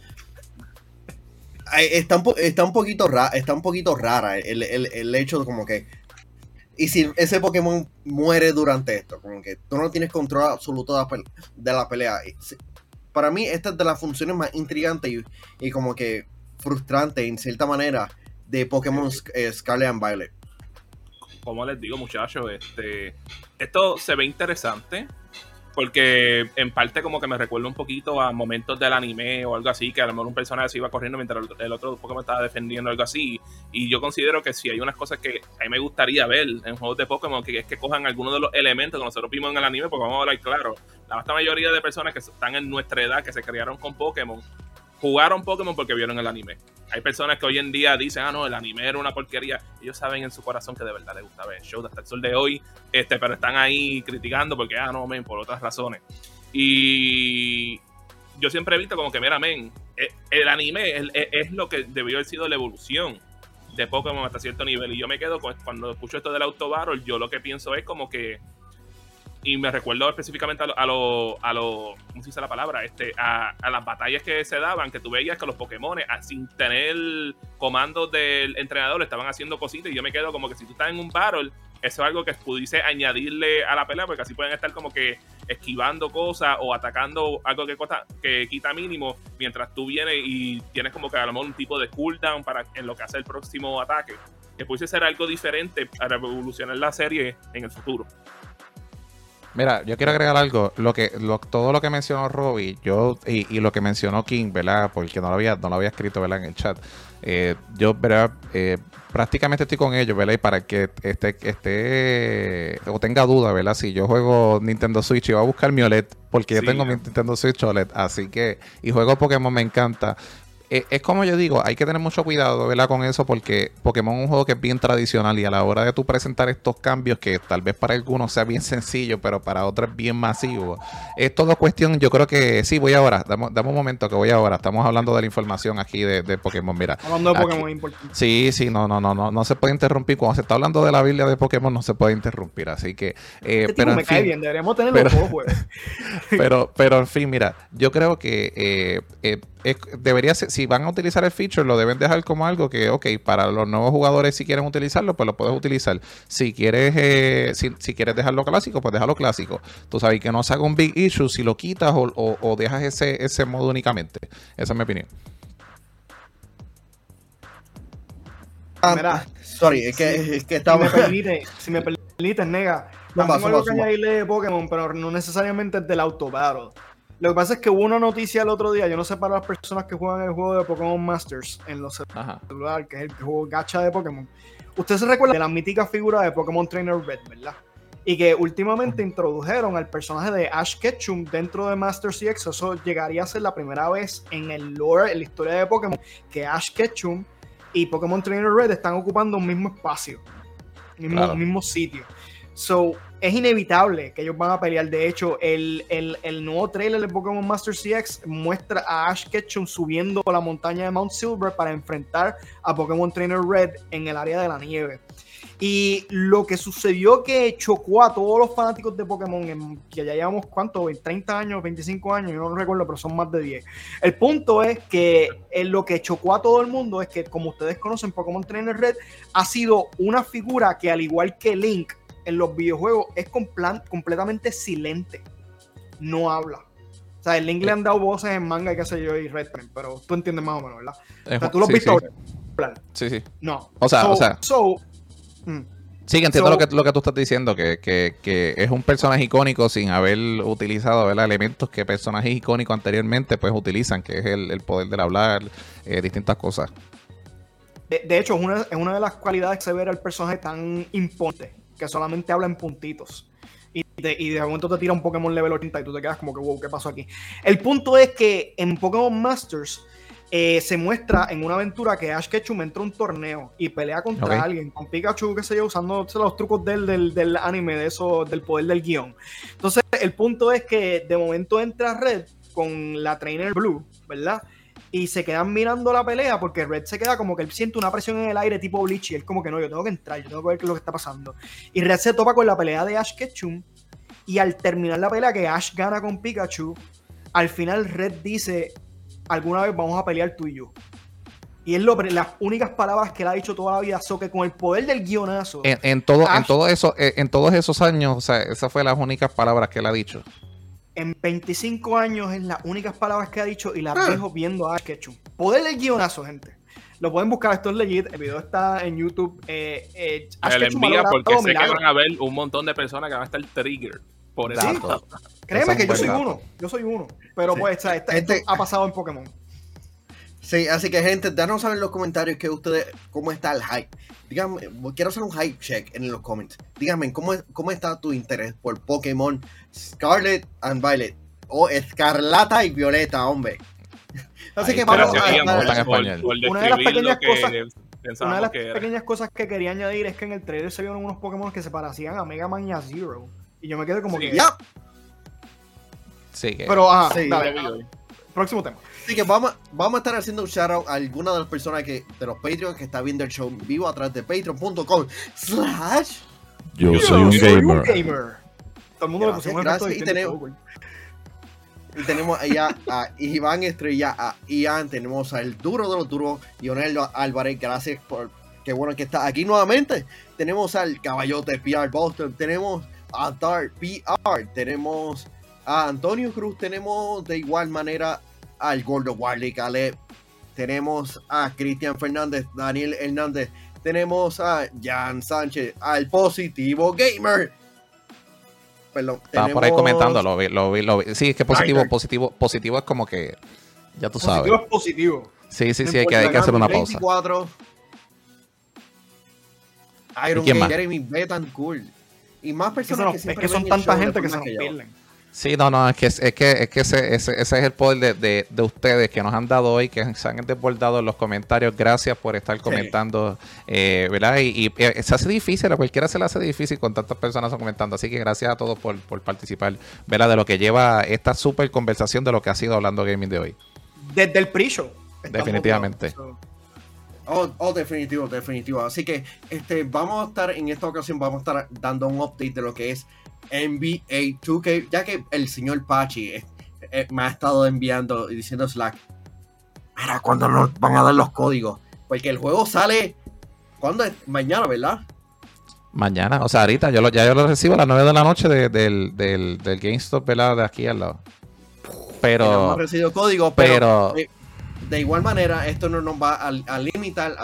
está un, está un poquito rara, está un poquito rara el, el, el, hecho de como que y si ese Pokémon muere durante esto, como que tú no tienes control absoluto de la pelea. Para mí esta es de las funciones más intrigantes y, y como que frustrante en cierta manera de Pokémon eh, Scarlet and Violet. Como les digo muchachos, este, esto se ve interesante porque en parte como que me recuerda un poquito a momentos del anime o algo así, que a lo mejor un personaje se iba corriendo mientras el otro Pokémon estaba defendiendo algo así. Y yo considero que si hay unas cosas que a mí me gustaría ver en juegos de Pokémon, que es que cojan algunos de los elementos que nosotros vimos en el anime, porque vamos a hablar claro, la vasta mayoría de personas que están en nuestra edad, que se criaron con Pokémon, jugaron Pokémon porque vieron el anime. Hay personas que hoy en día dicen, ah, no, el anime era una porquería. Ellos saben en su corazón que de verdad les gusta ver el show hasta el sol de hoy, este, pero están ahí criticando porque, ah, no, men, por otras razones. Y yo siempre he visto como que, mira, men, eh, el anime es, lo que debió haber sido la evolución de Pokémon hasta cierto nivel. Y yo me quedo con, cuando escucho esto del auto battle, yo lo que pienso es como que y me recuerdo específicamente a los, a lo, a lo, ¿cómo se dice la palabra? Este, a, a, las batallas que se daban, que tú veías que los Pokémon, sin tener comandos del entrenador, estaban haciendo cositas y yo me quedo como que si tú estás en un battle, eso es algo que pudiese añadirle a la pelea, porque así pueden estar como que esquivando cosas o atacando algo que, que quita mínimo, mientras tú vienes y tienes como que a lo mejor un tipo de cooldown para en lo que hace el próximo ataque, que pudiese ser algo diferente para revolucionar la serie en el futuro. Mira, yo quiero agregar algo. Lo que, todo lo que mencionó Robbie, yo, y, lo que mencionó King, ¿verdad? Porque no lo había, no lo había escrito, ¿verdad? En el chat. Eh, yo, ¿verdad? Eh, prácticamente estoy con ellos, ¿verdad? Y para que esté, esté, o tenga duda, ¿verdad? Si yo juego Nintendo Switch y voy a buscar mi OLED, porque yo tengo mi Nintendo Switch OLED, así que, y juego Pokémon me encanta. Eh, es como yo digo, hay que tener mucho cuidado, ¿verdad? Con eso, porque Pokémon es un juego que es bien tradicional y a la hora de tú presentar estos cambios, que tal vez para algunos sea bien sencillo, pero para otros es bien masivo, es todo cuestión, yo creo que sí, voy ahora, dame, un momento que voy ahora, estamos hablando de la información aquí de, Pokémon, mira. Hablando de Pokémon importante. Sí, sí, no, no, no, no, no se puede interrumpir, cuando se está hablando de la Biblia de Pokémon no se puede interrumpir, así que... Eh, este pero me cae bien, deberíamos tenerlo pero, pero, pero, en fin, mira, yo creo que eh, eh debería ser, si van a utilizar el feature, lo deben dejar como algo que, ok, para los nuevos jugadores, si quieren utilizarlo, pues lo puedes utilizar. Si quieres, eh, si, quieres dejarlo clásico, pues déjalo clásico. Tú sabes que no se haga un big issue si lo quitas o, dejas ese, ese modo únicamente. Esa es mi opinión. Ah, sorry, es que, es que estaba... Si me permite, si me permite, nega. No, tengo algo que añadirle de Pokémon, pero no necesariamente es del auto battle. Lo que pasa es que hubo una noticia el otro día, yo no sé para las personas que juegan el juego de Pokémon Masters en los celulares, que es el juego gacha de Pokémon. Usted se recuerda de la mítica figura de Pokémon Trainer Red, ¿verdad? Y que últimamente introdujeron al personaje de Ash Ketchum dentro de Masters CX. Eso llegaría a ser la primera vez en el lore, en la historia de Pokémon, que Ash Ketchum y Pokémon Trainer Red están ocupando un mismo espacio, un mismo, mismo sitio. So, es inevitable que ellos van a pelear. De hecho, el, nuevo trailer de Pokémon Master CX muestra a Ash Ketchum subiendo la montaña de Mount Silver para enfrentar a Pokémon Trainer Red en el área de la nieve. Y lo que sucedió que chocó a todos los fanáticos de Pokémon, que ya llevamos, ¿cuánto? 30 años, 25 años, yo no recuerdo, pero son más de 10. El punto es que lo que chocó a todo el mundo es que, como ustedes conocen, Pokémon Trainer Red ha sido una figura que, al igual que Link en los videojuegos, es completamente silente. No habla. O sea, el Link le han dado voces en manga y qué sé yo, y Red pero tú entiendes más o menos, ¿verdad? o sea, tú lo has visto. Sí. sí. No. O sea, o sea. Mm. Sí, entiendo lo, que, lo que tú estás diciendo, que, es un personaje icónico sin haber utilizado elementos que personajes icónicos anteriormente pues utilizan, que es el, poder del hablar, eh, distintas cosas. De, hecho, es una, es una, de las cualidades que se ve al personaje tan imponente, que solamente habla en puntitos. Y de, y de momento te tira un Pokémon level 80 y tú te quedas como que, wow, ¿qué pasó aquí? El punto es que en Pokémon Masters eh, se muestra en una aventura que Ash Ketchum entra a un torneo y pelea contra alguien, con Pikachu, que se yo, usando los trucos del, del, anime, de eso, del poder del guion. Entonces, el punto es que de momento entra Red con la Trainer Blue, ¿verdad? Y se quedan mirando la pelea porque Red se queda como que él siente una presión en el aire tipo Bleach y él como que no, yo tengo que entrar, yo tengo que ver qué es lo que está pasando. Y Red se topa con la pelea de Ash Ketchum y al terminar la pelea que Ash gana con Pikachu, al final Red dice, alguna vez vamos a pelear tú y yo. Y es lo, las únicas palabras que él ha dicho toda la vida, so que con el poder del guionazo. En, todo, en, todo eso, eh, en todos esos años, o sea, esas fueron las únicas palabras que él ha dicho. En 25 años es las únicas palabras que ha dicho y las ah. dejo viendo a Ketchum. Poder del guionazo, gente. Lo pueden buscar, esto es legit. El video está en YouTube. Eh, eh, envía porque sé que van a ver un montón de personas que van a estar trigger por eso. Créeme que yo soy uno. Yo soy uno. Pero pues, esto ha pasado en Pokémon. Sí, así que gente, danos saber en los comentarios que ustedes, cómo está el hype. Díganme, quiero hacer un hype check en los comments. Díganme, ¿cómo, cómo está tu interés por Pokémon Scarlet and Violet? O Escarlata y Violeta, hombre. Así que vamos a... una de las pequeñas cosas... Una de las pequeñas cosas que quería añadir es que en el trailer se vieron unos Pokémon que se parecían a Mega Man y a Zero. Y yo me quedé como que. ¡Ya! Sí, que... Pero, ajá, Próximo tema. Así que vamos, vamos a estar haciendo un shout out a alguna de las personas que, de los Patreons que está viendo el show vivo a través de patreon.com slash yo, soy, un, gamer. Todo el mundo le gracias, y, tenemos, y tenemos allá a Iván Estrella, a Ian, tenemos al duro de los duros, Lionel Álvarez, gracias por qué bueno que está aquí nuevamente. Tenemos al caballote PR Boston, tenemos a Dark PR, tenemos a Antonio Cruz, tenemos de igual manera al Gordo Wiley Caleb, tenemos a Cristian Fernández, Daniel Hernández, tenemos a Jan Sánchez, al Positivo Gamer. Perdón, Estaba por ahí comentando, lo vi, lo vi, lo vi. Sí, es que positivo, positivo, positivo es como que, ya tú sabes. Positivo es positivo. Sí, sí, sí, hay que, hay que hacer una pausa. 24. Iron Jeremy Betancourt. Y más personas que, es que son tanta gente que se nos pierden. Sí, no, no, es que, es que, es que ese, ese, es el poder de, de, ustedes que nos han dado hoy, que se han desbordado en los comentarios. Gracias por estar comentando, eh, ¿verdad? Y, eh, se hace difícil, a cualquiera se le hace difícil con tantas personas comentando. Así que gracias a todos por, por participar, ¿verdad? De lo que lleva esta super conversación de lo que ha sido Hablando Gaming de hoy. Desde el pre-show. Definitivamente. Oh, oh, definitivo, definitivo. Así que este, vamos a estar en esta ocasión, vamos a estar dando un update de lo que es NBA 2K, ya que el señor Pachi eh, eh, me ha estado enviando y diciendo Slack, mira, ¿cuándo nos van a dar los códigos? Porque el juego sale, ¿cuándo es? Mañana, ¿verdad? Mañana, o sea, ahorita, yo lo, ya yo lo recibo a las 9 de la noche del, del, GameStop, ¿verdad? De aquí al lado. Pero... No hemos recibido código, pero... pero de igual manera, esto no nos va a, limitar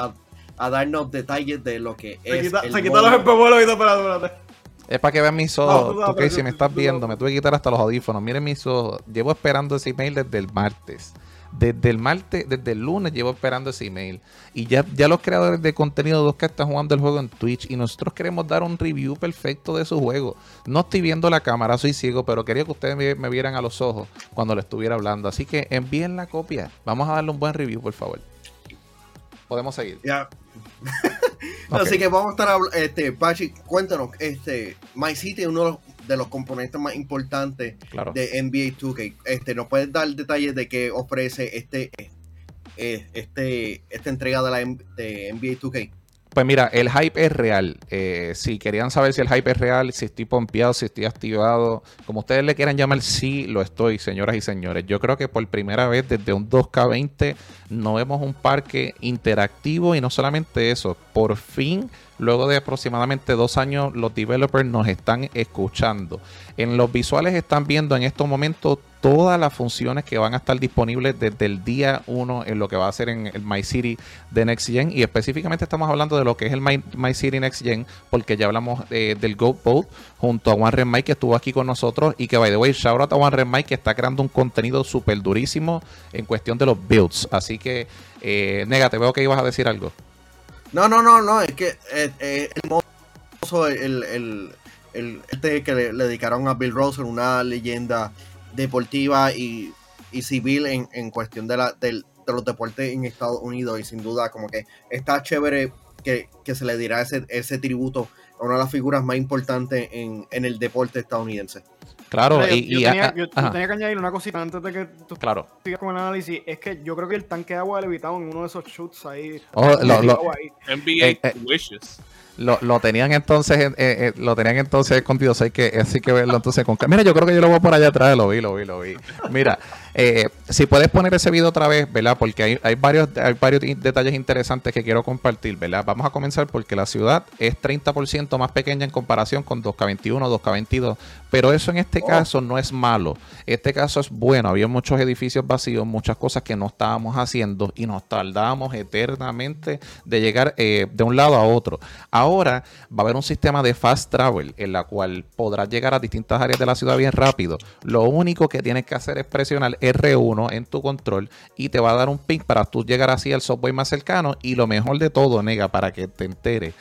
a, darnos detalles de lo que es. Quita, se quita los espejuelos y espérate, Es para que vean mis ojos. No, tú, si me estás viendo, me tuve que quitar hasta los audífonos. Miren mis ojos. Llevo esperando ese email desde el martes. Desde el martes, desde el lunes llevo esperando ese email. Y ya, ya los creadores de contenido 2K están jugando el juego en Twitch. Y nosotros queremos dar un review perfecto de su juego. No estoy viendo la cámara, soy ciego, pero quería que ustedes me, vieran a los ojos cuando le estuviera hablando. Así que envíen la copia. Vamos a darle un buen review, por favor. Podemos seguir. Ya. Así que vamos a estar hablando, este, Pachi, cuéntanos, este, My City es uno de los componentes más importantes de NBA 2K. Este, ¿Nos puedes dar detalles de qué ofrece este, eh, este, esta entrega de la de NBA 2K? Pues mira, el hype es real. Eh, si querían saber si el hype es real, si estoy pompeado, si estoy activado, como ustedes le quieran llamar, sí lo estoy, señoras y señores. Yo creo que por primera vez desde un 2K20 no vemos un parque interactivo y no solamente eso, por fin Luego de aproximadamente dos años, los developers nos están escuchando. En los visuales están viendo en estos momentos todas las funciones que van a estar disponibles desde el día 1 en lo que va a ser en el My City de Next Gen. Y específicamente estamos hablando de lo que es el My, City Next Gen, porque ya hablamos eh, del Go junto a One Mike que estuvo aquí con nosotros. Y que, by the way, shout out a One Mike que está creando un contenido súper durísimo en cuestión de los builds. Así que, eh, Nega, te veo que ibas a decir algo. No, no, no, no, es que eh, eh, el, el, el, este que le, dedicaron a Bill Russell, una leyenda deportiva y, civil en, cuestión de, la, de, los deportes en Estados Unidos y sin duda como que está chévere que, se le dirá ese, ese tributo a una de las figuras más importantes en, en el deporte estadounidense. Claro, y, yo, tenía, que añadir una cosita antes de que tú claro. sigas con el análisis. Es que yo creo que el tanque de agua levitado en uno de esos shoots ahí. Oh, lo, NBA eh, eh, Wishes. Lo, lo, tenían entonces eh, eh, lo tenían entonces escondido hay que así que verlo entonces con mira yo creo que yo lo voy por allá atrás lo vi lo vi lo vi mira eh, si puedes poner ese video otra vez verdad porque hay, hay varios hay varios detalles interesantes que quiero compartir verdad vamos a comenzar porque la ciudad es 30% más pequeña en comparación con 2K21 2K22 pero eso en este oh. caso no es malo. Este caso es bueno. Había muchos edificios vacíos muchas cosas que no estábamos haciendo y nos tardábamos eternamente de llegar de un lado a otro. Ahora va a haber un sistema de fast travel en la cual podrás llegar a distintas áreas de la ciudad bien rápido. Lo único que tienes que hacer es presionar R1 en tu control y te va a dar un ping para tú llegar así al software más cercano. Y lo mejor de todo, nega, para que te enteres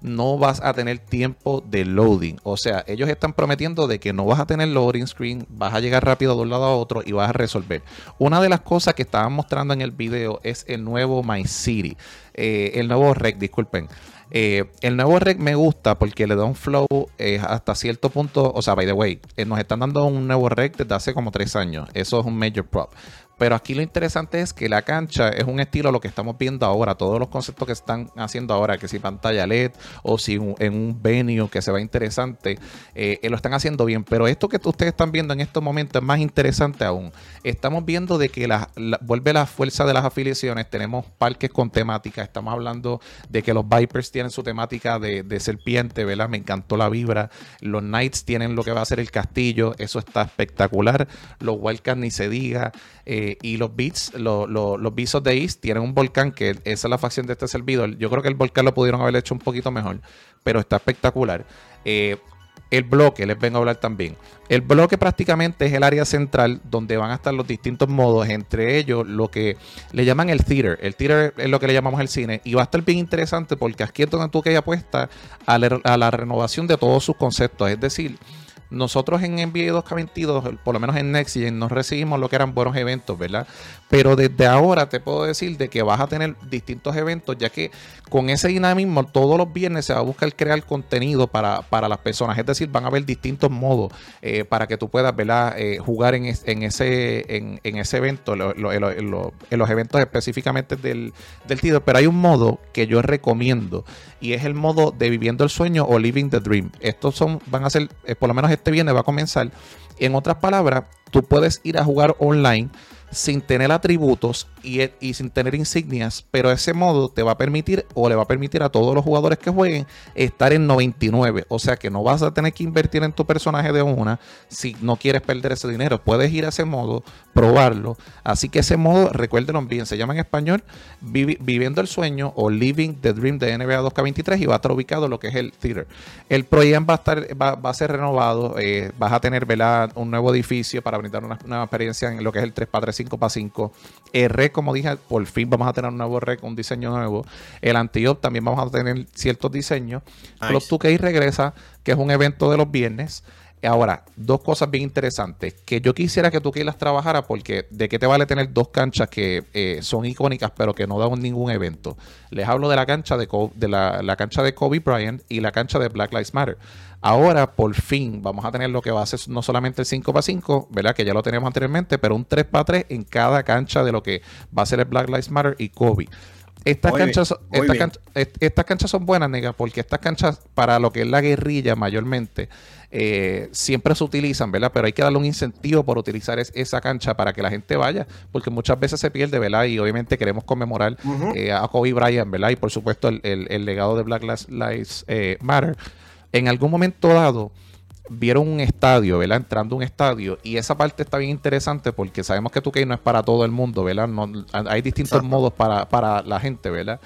no vas a tener tiempo de loading. O sea, ellos están prometiendo de que no vas a tener loading screen, vas a llegar rápido de un lado a otro y vas a resolver. Una de las cosas que estaban mostrando en el video es el nuevo My City, eh, el nuevo rec, disculpen. Eh, el nuevo rec me gusta porque le da un flow eh, hasta cierto punto. O sea, by the way, eh, nos están dando un nuevo rec desde hace como tres años. Eso es un major prop. Pero aquí lo interesante es que la cancha es un estilo lo que estamos viendo ahora, todos los conceptos que están haciendo ahora, que si pantalla LED o si en un venue que se va interesante, eh, lo están haciendo bien. Pero esto que ustedes están viendo en estos momentos es más interesante aún. Estamos viendo de que la, vuelve la fuerza de las afiliaciones, tenemos parques con temática, estamos hablando de que los Vipers tienen su temática de, de serpiente, ¿verdad? Me encantó la vibra. Los Knights tienen lo que va a ser el castillo, eso está espectacular. Los Wildcats ni se diga. Eh, y los Beats, los Beats of the East, tienen un volcán que esa es la facción de este servidor. Yo creo que el volcán lo pudieron haber hecho un poquito mejor, pero está espectacular. Eh, el bloque, les vengo a hablar también. El bloque prácticamente es el área central donde van a estar los distintos modos, entre ellos lo que le llaman el theater. El theater es lo que le llamamos el cine y va a estar bien interesante porque aquí es donde tú que apuesta a a la renovación de todos sus conceptos. Es decir, nosotros en NBA 2K22, por lo menos en Next nos recibimos lo que eran buenos eventos, ¿verdad? Pero desde ahora te puedo decir de que vas a tener distintos eventos, ya que con ese dinamismo todos los viernes se va a buscar crear contenido para, las personas. Es decir, van a haber distintos modos eh, para que tú puedas ¿verdad? Eh, jugar en, en, ese, en, ese evento, en los eventos específicamente del, del título. Pero hay un modo que yo recomiendo y es el modo de viviendo el sueño o living the dream. Estos son, van a ser, eh, por lo menos este viernes va a comenzar. En otras palabras, tú puedes ir a jugar online sin tener atributos y, sin tener insignias, pero ese modo te va a permitir o le va a permitir a todos los jugadores que jueguen estar en 99. O sea que no vas a tener que invertir en tu personaje de una si no quieres perder ese dinero. Puedes ir a ese modo, probarlo. Así que ese modo, recuérdenlo bien, se llama en español Viviendo el Sueño o Living the Dream de NBA 2K23 y va a estar ubicado lo que es el theater. El proyecto va a, ser renovado, eh, vas a tener un nuevo edificio para brindar una nueva experiencia en lo que es el 3x3 5x5. El como dije, por fin vamos a tener un nuevo REC, un diseño nuevo. El Antiop también vamos a tener ciertos diseños. Club 2K regresa, que es un evento de los viernes. Ahora, dos cosas bien interesantes que yo quisiera que tú las trabajara porque de qué te vale tener dos canchas que eh, son icónicas pero que no dan ningún evento. Les hablo de la cancha de, la, cancha de Kobe Bryant y la cancha de Black Lives Matter. Ahora, por fin, vamos a tener lo que va a ser no solamente el 5 para 5, ¿verdad? Que ya lo tenemos anteriormente, pero un 3 para 3 en cada cancha de lo que va a ser el Black Lives Matter y Kobe. Estas canchas, estas, canchas son buenas, nega, porque estas canchas, para lo que es la guerrilla mayormente, eh, siempre se utilizan, ¿verdad? Pero hay que darle un incentivo por utilizar esa cancha para que la gente vaya, porque muchas veces se pierde, ¿verdad? Y obviamente queremos conmemorar eh, a Kobe Bryant, ¿verdad? Y por supuesto el, legado de Black Lives eh, Matter. En algún momento dado, vieron un estadio, ¿verdad? Entrando a un estadio. Y esa parte está bien interesante porque sabemos que 2K no es para todo el mundo, ¿verdad? hay distintos modos para, para, la gente, ¿verdad?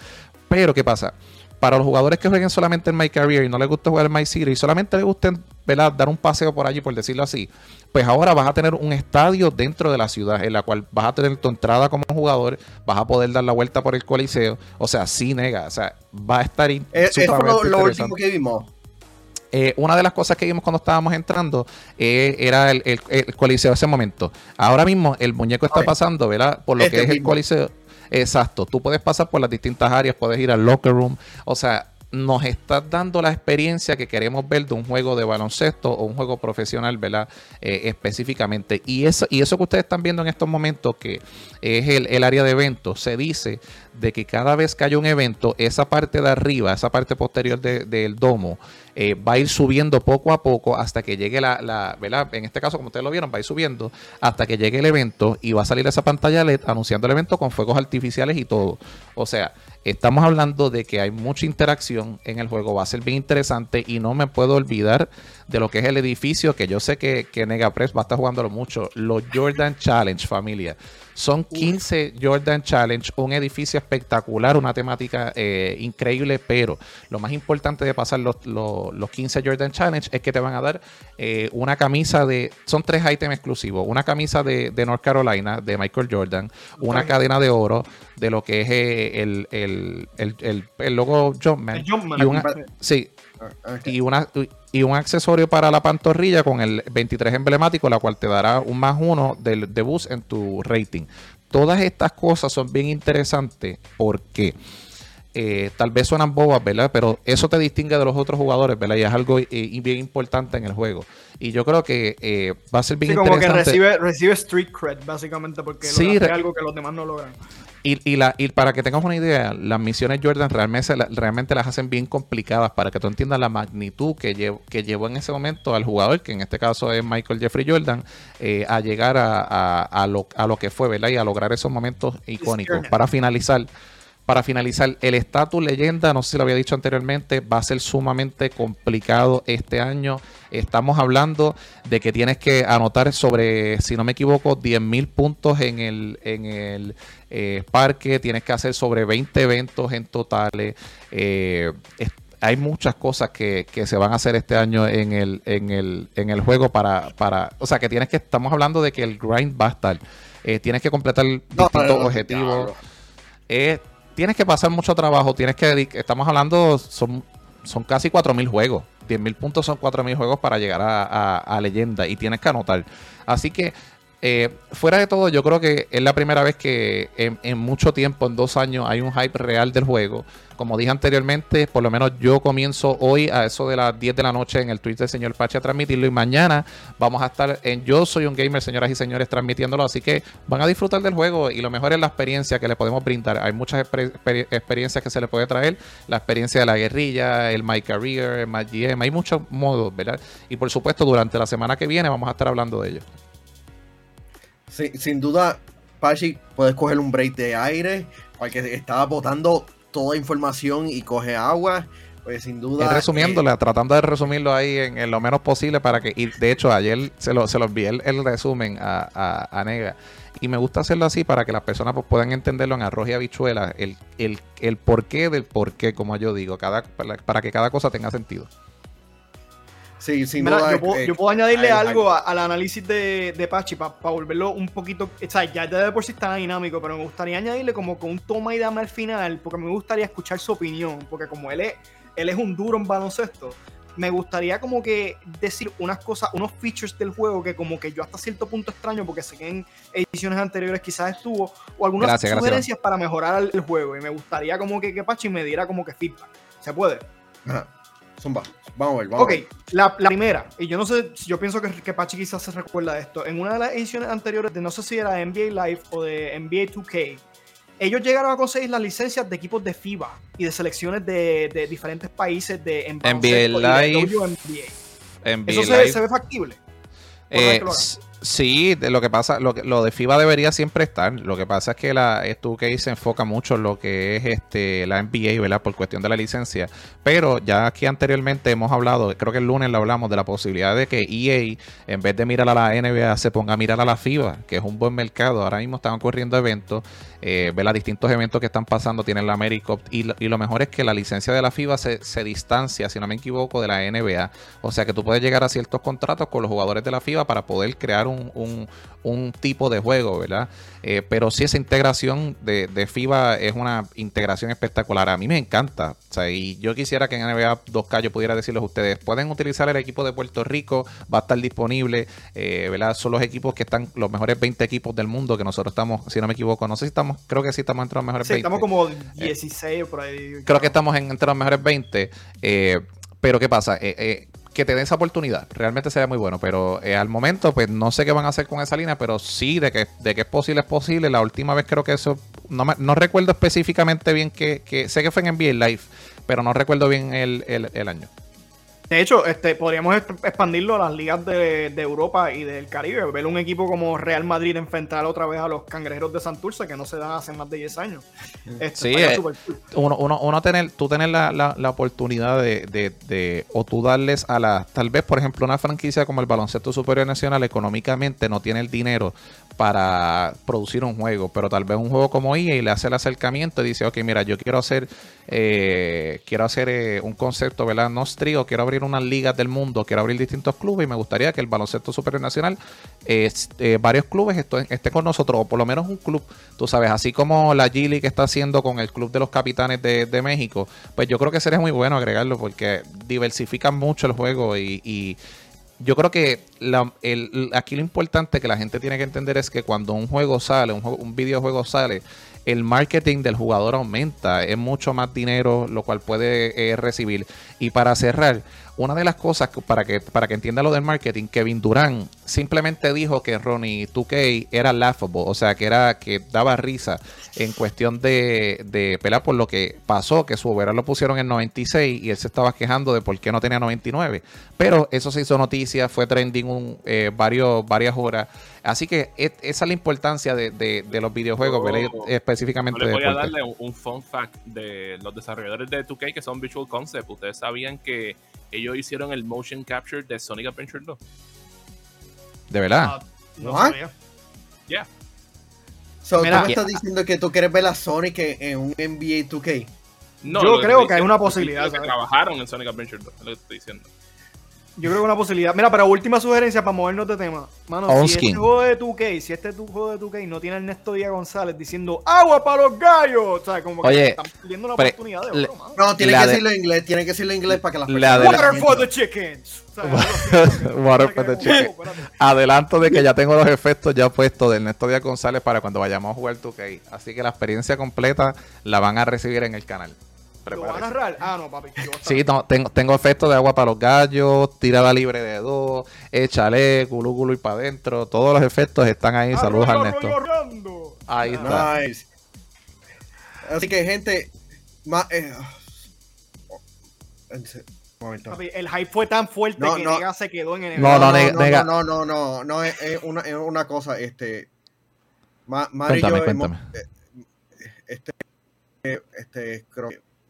Pero, ¿qué pasa? Para los jugadores que jueguen solamente en My Career y no les gusta jugar en My City y solamente les gusten, ¿verdad? Dar un paseo por allí, por decirlo así. Pues ahora vas a tener un estadio dentro de la ciudad en la cual vas a tener tu entrada como jugador, vas a poder dar la vuelta por el coliseo. O sea, sí, nega. O sea, va a estar. Eh, eso fue lo último que vimos. Eh, una de las cosas que vimos cuando estábamos entrando eh, era el, coliseo de ese momento. Ahora mismo el muñeco está pasando, ¿verdad? Por lo este que es el coliseo. Exacto, tú puedes pasar por las distintas áreas, puedes ir al locker room, o sea, nos está dando la experiencia que queremos ver de un juego de baloncesto o un juego profesional, ¿verdad? Eh, específicamente. Y eso, y eso que ustedes están viendo en estos momentos, que es el, el área de eventos, se dice de que cada vez que haya un evento, esa parte de arriba, esa parte posterior del domo, eh, va a ir subiendo poco a poco hasta que llegue la, la, ¿verdad? En este caso, como ustedes lo vieron, va a ir subiendo hasta que llegue el evento y va a salir esa pantalla LED anunciando el evento con fuegos artificiales y todo. O sea, estamos hablando de que hay mucha interacción en el juego, va a ser bien interesante y no me puedo olvidar de lo que es el edificio, que yo sé que, que Negapress va a estar jugándolo mucho, los Jordan Challenge, familia. Son 15 Jordan Challenge, un edificio espectacular, una temática eh, increíble, pero lo más importante de pasar los, los, 15 Jordan Challenge es que te van a dar eh, una camisa de, son tres ítems exclusivos, una camisa de, North Carolina de Michael Jordan, una cadena de oro de lo que es eh, el, el, el, el, logo Jumpman. Y una, sí, ah, y una y un accesorio para la pantorrilla con el 23 emblemático, la cual te dará un más uno del de boost en tu rating. Todas estas cosas son bien interesantes porque eh, tal vez suenan bobas, ¿verdad? Pero eso te distingue de los otros jugadores, ¿verdad? Y es algo eh, bien importante en el juego. Y yo creo que eh, va a ser bien sí, como que recibe, recibe street cred, básicamente, porque sí, algo que los demás no logran. Y, y, la, y para que tengas una idea, las misiones Jordan realmente, realmente las hacen bien complicadas para que tú entiendas la magnitud que, llevó, que llevó en ese momento al jugador, que en este caso es Michael Jeffrey Jordan, eh, a llegar a, a, lo, a lo que fue, ¿verdad? Y a lograr esos momentos icónicos. Para finalizar, para finalizar, el estatus leyenda, no sé si lo había dicho anteriormente, va a ser sumamente complicado este año. Estamos hablando de que tienes que anotar sobre, si no me equivoco, 10.000 puntos en el, en el eh, parque. Tienes que hacer sobre 20 eventos en total. Eh, hay muchas cosas que, se van a hacer este año en el, en el, en el juego para, para, o sea, que tienes que, estamos hablando de que el grind va a estar. Eh, tienes que completar distintos objetivos tienes que pasar mucho trabajo, tienes que estamos hablando, son, son casi 4.000 juegos. 10.000 puntos son 4.000 juegos para llegar a, leyenda y tienes que anotar. Así que eh, fuera de todo, yo creo que es la primera vez que en, mucho tiempo, en dos años, hay un hype real del juego. Como dije anteriormente, por lo menos yo comienzo hoy a eso de las 10 de la noche en el Twitch del señor Pache a transmitirlo y mañana vamos a estar en Yo Soy un Gamer, señoras y señores, transmitiéndolo. Así que van a disfrutar del juego y lo mejor es la experiencia que le podemos brindar. Hay muchas experiencias que se le puede traer. La experiencia de la guerrilla, el My Career, el My GM, hay muchos modos, ¿verdad? Y por supuesto, durante la semana que viene vamos a estar hablando de ello sin duda, Pachi, puedes coger un break de aire, porque estaba botando toda información y coge agua. Pues sin duda. resumiéndola, eh, tratando de resumirlo ahí en, lo menos posible para que. Y de hecho, ayer se lo, se lo envié el, resumen a, a, Nega. Y me gusta hacerlo así para que las personas pues, puedan entenderlo en arroz y habichuela, el, el, el porqué del porqué, como yo digo, cada, para que cada cosa tenga sentido. Sí, sin duda, yo, puedo, añadirle algo al análisis de, de Pachi para volverlo un poquito. O sea, ya de por sí está dinámico, pero me gustaría añadirle como con un toma y dame al final, porque me gustaría escuchar su opinión, porque como él es, él es un duro en baloncesto, me gustaría como que decir unas cosas, unos features del juego que como que yo hasta cierto punto extraño porque sé que en ediciones anteriores quizás estuvo o algunas sugerencias para mejorar el, juego y me gustaría como que, que Pachi me diera como que feedback. ¿Se puede? Ajá. Zumba. Vamos a ver, vamos Ok, La, la, primera, y yo no sé, yo pienso que, que Pachi quizás se recuerda de esto. En una de las ediciones anteriores de no sé si era NBA Live o de NBA 2K, ellos llegaron a conseguir las licencias de equipos de FIBA y de selecciones de, de diferentes países de NBA Live. NBA ¿Eso se, se, ve factible? Eh, Sí, de lo que pasa, lo, lo de FIBA debería siempre estar. Lo que pasa es que la que se enfoca mucho en lo que es este la NBA, ¿verdad? Por cuestión de la licencia. Pero ya aquí anteriormente hemos hablado, creo que el lunes lo hablamos de la posibilidad de que EA, en vez de mirar a la NBA, se ponga a mirar a la FIBA, que es un buen mercado. Ahora mismo están ocurriendo eventos, eh, ¿verdad? Distintos eventos que están pasando, tienen la AmeriCup. Y, lo mejor es que la licencia de la FIBA se, distancia, si no me equivoco, de la NBA. O sea que tú puedes llegar a ciertos contratos con los jugadores de la FIBA para poder crear un un, tipo de juego, ¿verdad? Eh, pero sí esa integración de, FIBA es una integración espectacular. A mí me encanta. O sea, y yo quisiera que en NBA 2K yo pudiera decirles a ustedes, pueden utilizar el equipo de Puerto Rico, va a estar disponible, eh, ¿verdad? Son los equipos que están, los mejores 20 equipos del mundo, que nosotros estamos, si no me equivoco, no sé si estamos, creo que sí estamos entre los mejores sí, 20. estamos como 16 o por ahí. Creo que estamos entre los mejores 20. Eh, pero ¿qué pasa? Eh, que te den esa oportunidad. Realmente sería muy bueno. Pero eh, al momento, pues no sé qué van a hacer con esa línea, pero sí, de que, de que es posible, es posible. La última vez creo que eso, no, no recuerdo específicamente bien que, que, sé que fue en NBA Live, pero no recuerdo bien el, el, el año. De hecho, este, podríamos expandirlo a las ligas de, Europa y del Caribe. Ver un equipo como Real Madrid enfrentar otra vez a los cangrejeros de Santurce, que no se dan hace más de 10 años. Este, sí, eh, uno, uno, uno, tener, tú tener la, la, oportunidad de, de, de, o tú darles a la, tal vez, por ejemplo, una franquicia como el Baloncesto Superior Nacional económicamente no tiene el dinero para producir un juego, pero tal vez un juego como EA le hace el acercamiento y dice, ok, mira, yo quiero hacer, eh, quiero hacer eh, un concepto, ¿verdad? No trío, quiero abrir unas ligas del mundo, quiero abrir distintos clubes y me gustaría que el baloncesto superior nacional, eh, varios clubes estén esté con nosotros, o por lo menos un club, tú sabes, así como la Gili que está haciendo con el Club de los Capitanes de, México, pues yo creo que sería muy bueno agregarlo porque diversifican mucho el juego y yo creo que aquí lo importante que la gente tiene que entender es que cuando un juego sale, un, un videojuego sale, el marketing del jugador aumenta, es mucho más dinero lo cual puede eh, recibir. Y para cerrar, una de las cosas para que, para que entienda lo del marketing, Kevin Durán simplemente dijo que Ronnie 2K era laughable, o sea, que era que daba risa en cuestión de, de pelear por lo que pasó, que su overall lo pusieron en 96 y él se estaba quejando de por qué no tenía 99. Pero eso se hizo noticia, fue trending un, eh, varios, varias horas. Así que esa es la importancia de, los videojuegos, específicamente. le voy a darle un, fun fact de los desarrolladores de 2K que son Visual Concept. Ustedes sabían que ellos hicieron el motion capture de Sonic Adventure 2. ¿De verdad? Uh, no sabía. Yeah. So, ¿tú me estás diciendo que tú quieres ver a Sonic en un NBA 2K? No, Yo creo que hay una posibilidad. Que trabajaron en Sonic Adventure 2, es lo que estoy diciendo. Yo creo que una posibilidad. Mira, pero última sugerencia para movernos de tema. Mano, si este juego de 2K, si este juego de 2K no tiene a Ernesto Díaz González diciendo agua para los gallos, o sea, como que Oye, están perdiendo una oportunidad de oro, mano. No, tiene que decirlo en inglés, tiene que decirlo en inglés para que las personas. Water for the chickens. Water for the chickens. Adelanto de que ya tengo los efectos ya puestos de Ernesto Díaz González para cuando vayamos a jugar 2K. Así que la experiencia completa la van a recibir en el canal. ¿Lo va a narrar? Ah, no, papi. Sí, tengo, tengo efectos de agua para los gallos, tirada libre de dos, échale, culo, culo y para adentro. Todos los efectos están ahí. Saludos, Arroyo, Ernesto. Arroyo, ahí está. Así que, gente, más. Eh, el hype fue tan fuerte que no. Se quedó en el. No, no, no, nega. no, no, no, no, es, una, cosa, este. Ma, Mario cuéntame, yo, cuéntame. Hemos, este, este,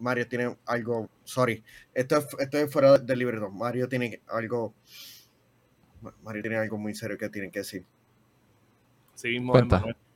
Mario tiene algo, sorry, esto es, esto es fuera del libreto, Mario tiene algo, Mario tiene algo muy serio que tiene que decir. Sí, mismo,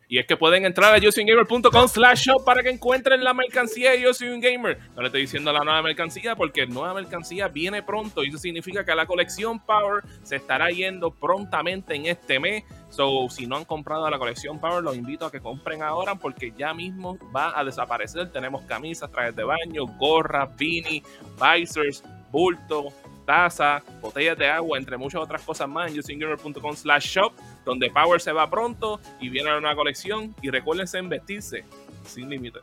y es que pueden entrar a yosingamer.com slash shop para que encuentren la mercancía de Yo Gamer. No le estoy diciendo la nueva mercancía porque nueva mercancía viene pronto y eso significa que la colección Power se estará yendo prontamente en este mes. So, si no han comprado la colección Power, los invito a que compren ahora porque ya mismo va a desaparecer. Tenemos camisas, trajes de baño, gorras, beanie, visors, bulto, tazas, botellas de agua, entre muchas otras cosas más en usinggamer.com slash shop, donde Power se va pronto y viene una nueva colección. Y recuérdense en vestirse sin límite.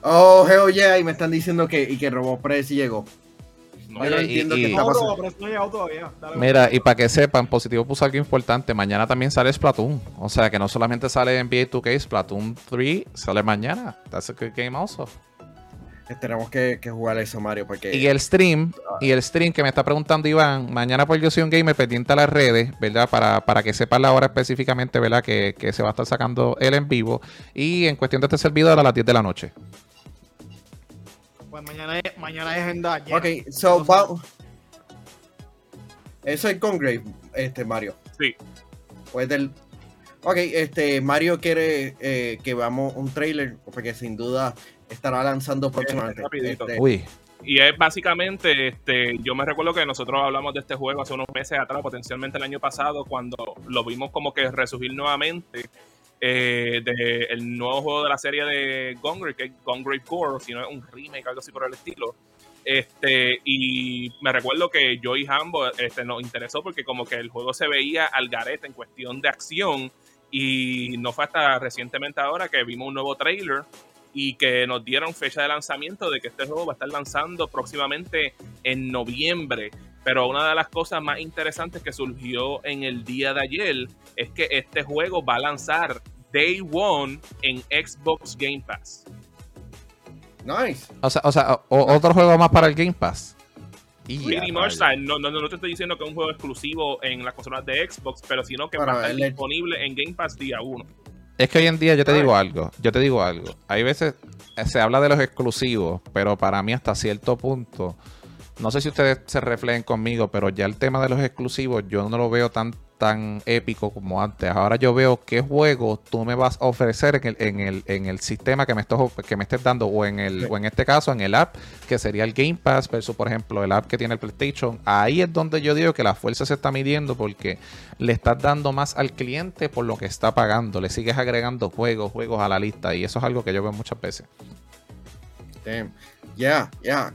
Oh, hell yeah, y me están diciendo que, y que RoboPress llegó. Mira, y para que sepan, Positivo puso algo importante. Mañana también sale Splatoon. O sea que no solamente sale NBA 2K, Splatoon 3 sale mañana. That's a good game also. Tenemos que, jugar eso, Mario, porque... Y el stream, y el stream que me está preguntando Iván, mañana por Yo Soy un Gamer, pendiente a las redes, ¿verdad? Para, para que sepan la hora específicamente, ¿verdad? Que, que se va a estar sacando él en vivo. Y en cuestión de este servidor a las 10 de la noche. Pues mañana es, mañana es agenda. Ok, so vamos. Eso es Congrave, este Mario. Sí. Pues del. Ok, este Mario quiere eh, que veamos un trailer, porque sin duda estará lanzando próximamente. Este, Uy. Y es básicamente, este, yo me recuerdo que nosotros hablamos de este juego hace unos meses atrás, potencialmente el año pasado, cuando lo vimos como que resurgir nuevamente eh, del nuevo juego de la serie de Gone que es Gone Core, si no es un remake, algo así por el estilo. Este, y me recuerdo que yo y Hambo este, nos interesó porque como que el juego se veía al garete en cuestión de acción y no fue hasta recientemente ahora que vimos un nuevo trailer y que nos dieron fecha de lanzamiento de que este juego va a estar lanzando próximamente en noviembre. Pero una de las cosas más interesantes que surgió en el día de ayer es que este juego va a lanzar Day One en Xbox Game Pass. Nice. O sea, o sea otro juego más para el Game Pass. no, no, no, te estoy diciendo que es un juego exclusivo en las consolas de Xbox, pero sino que va a estar disponible en Game Pass día 1. Es que hoy en día yo te digo algo, yo te digo algo. Hay veces se habla de los exclusivos, pero para mí hasta cierto punto no sé si ustedes se reflejen conmigo, pero ya el tema de los exclusivos yo no lo veo tan, tan épico como antes. Ahora yo veo qué juego tú me vas a ofrecer en el, en el, en el sistema que me, estés, que me estés dando, o en, el, o en este caso en el app, que sería el Game Pass, versus por ejemplo el app que tiene el PlayStation. Ahí es donde yo digo que la fuerza se está midiendo porque le estás dando más al cliente por lo que está pagando. Le sigues agregando juegos, juegos a la lista, y eso es algo que yo veo muchas veces. Ya, ya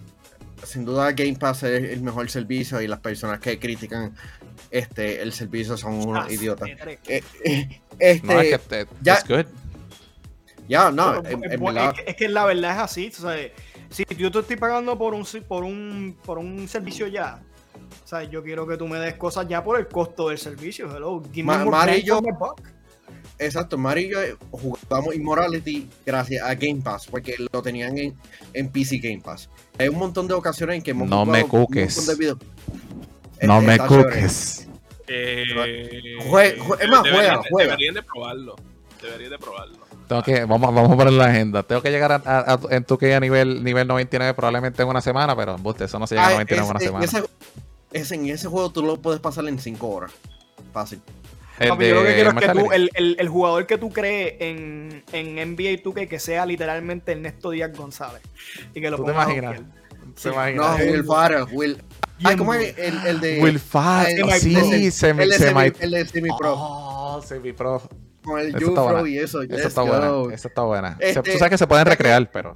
sin duda Game Pass es el mejor servicio y las personas que critican este el servicio son unos ah, idiotas. Eh, eh, este, ya, ya, no, es, que, la verdad es así. si yo te estoy pagando por un, por un, por un servicio ya, o sea, yo quiero que tú me des cosas ya por el costo del servicio. Hello, give me more yo, Exacto, Mario y yo jugamos Immorality gracias a Game Pass, porque lo tenían en, en PC Game Pass. Hay un montón de ocasiones en que hemos no me cuques. No me cuques. Eh, es más, juega, juega. Deberían de probarlo. Deberían de probarlo. Tengo que, vamos, vamos a poner la agenda. Tengo que llegar a, en tu que a nivel, nivel 99 probablemente en una semana, pero eso no se llega a 99 en una semana. Ese, en ese juego tú lo puedes pasar en 5 horas. Fácil. yo lo que quiero es que tú, el, el, el, jugador que tú crees en, en NBA 2K que sea literalmente Ernesto Díaz González. Y que lo ¿Tú te imaginas? Sí. No, Will Farrell, Will. Ah, ¿cómo es el, el de. Will Farrell, sí, semi, el, semi, el de Semi Pro. Oh, Semi Pro. Con el Pro y eso. Eso está buena. Eso está buena. Este, tú sabes que se pueden recrear, pero.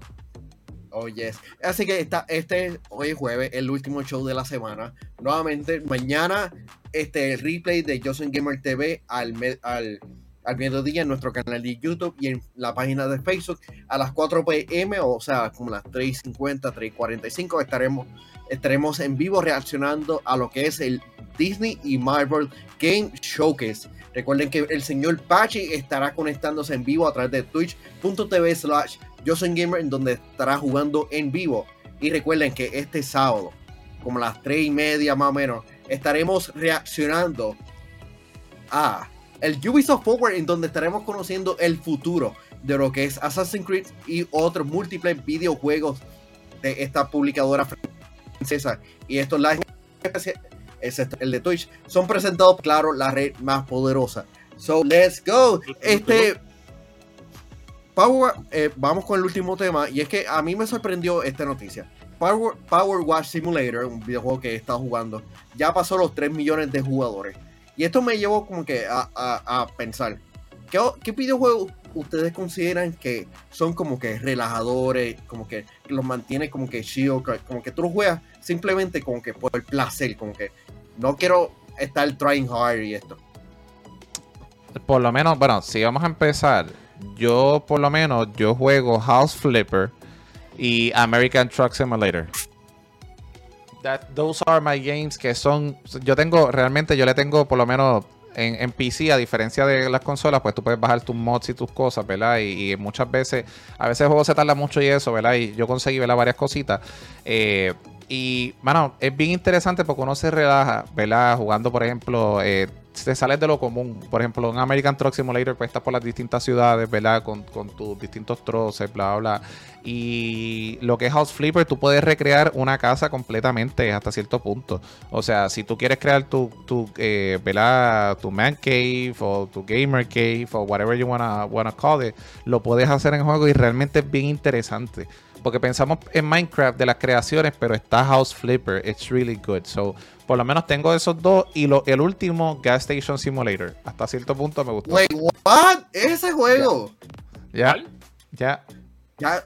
Oh, yes. Así que está, este hoy es jueves, el último show de la semana. Nuevamente, mañana, este el replay de Johnson Gamer TV al, al, al mediodía en nuestro canal de YouTube y en la página de Facebook a las 4 pm, o sea, como las 3.50, 3.45, estaremos, estaremos en vivo reaccionando a lo que es el Disney y Marvel Game Showcase. Recuerden que el señor Pachi estará conectándose en vivo a través de twitch.tv slash yo gamer en donde estará jugando en vivo. Y recuerden que este sábado, como las 3 y media más o menos, estaremos reaccionando a el Ubisoft Forward en donde estaremos conociendo el futuro de lo que es Assassin's Creed y otros múltiples videojuegos de esta publicadora francesa. Y estos live, el de Twitch, son presentados, claro, la red más poderosa. So, let's go. Este, Power, eh, vamos con el último tema, y es que a mí me sorprendió esta noticia. Power, Power Watch Simulator, un videojuego que he estado jugando, ya pasó los 3 millones de jugadores. Y esto me llevó como que a, pensar, ¿qué, videojuego ustedes consideran que son como que relajadores, como que los mantiene como que chill, como que tú los juegas simplemente como que por el placer, como que no quiero estar trying hard y esto? Por lo menos, bueno, si vamos a empezar, yo por lo menos yo juego House Flipper y American Truck Simulator. That, those are my games que son, yo tengo, realmente yo le tengo por lo menos en, PC, a diferencia de las consolas, pues tú puedes bajar tus mods y tus cosas, ¿verdad? Y, muchas veces, a veces el juego se tarda mucho y eso, ¿verdad? Y yo conseguí, ¿verdad? Varias cositas. Eh, y, bueno, es bien interesante porque uno se relaja, ¿verdad? Jugando, por ejemplo, eh, te sales de lo común. Por ejemplo, en American Truck Simulator, pues estás por las distintas ciudades, ¿verdad? Con, con tus distintos troces, bla, bla. Y lo que es House Flipper, tú puedes recrear una casa completamente hasta cierto punto. O sea, si tú quieres crear tu, tu eh, ¿verdad? Tu man cave o tu gamer cave o whatever you wanna, wanna call it, lo puedes hacer en juego y realmente es bien interesante. Porque pensamos en Minecraft de las creaciones, pero está House Flipper. It's really good. So, por lo menos tengo esos dos. Y lo, el último, Gas Station Simulator. Hasta cierto punto me gustó. Wait, what? Ese juego. Ya. Ya. Ya.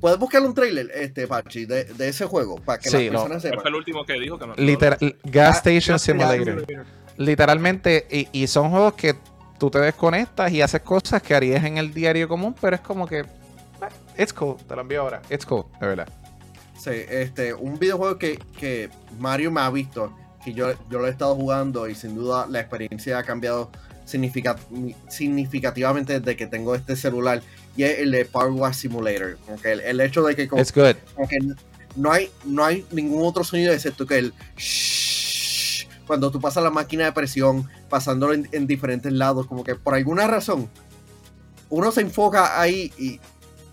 ¿Puedes buscar un trailer, este, Pachi, de, de ese juego? Para que sí, las personas sepan. Fue el último que dijo que no. Gas Station Simulator. Literalmente, y, y son juegos que tú te desconectas y haces cosas que harías en el diario común, pero es como que It's cool, te lo envío ahora. It's cool, de verdad. Sí, este, un videojuego que, que Mario me ha visto, que yo, yo lo he estado jugando y sin duda la experiencia ha cambiado significativamente desde que tengo este celular y es el de Power Wash Simulator. Como el, hecho de que, como, que no, hay, no hay ningún otro sonido excepto que el shh, cuando tú pasas la máquina de presión, pasándolo en, en diferentes lados, como que por alguna razón uno se enfoca ahí y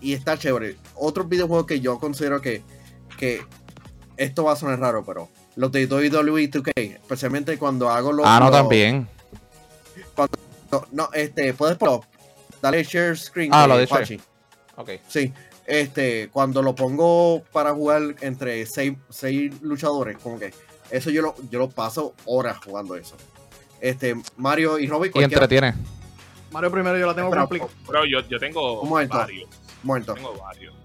y está chévere. Otro videojuego que yo considero que, que esto va a sonar raro, pero los de WWE 2K, especialmente cuando hago los. Ah, no, también. Cuando, no, este, puedes por dale share screen. Ah, lo de share. Ok. Sí, este, cuando lo pongo para jugar entre seis, seis luchadores, como que eso yo lo, yo lo paso horas jugando eso. Este, Mario y Robin. Y entretiene. Mario primero yo la tengo complicada. Pero yo, yo tengo varios. Muerto. Tengo varios.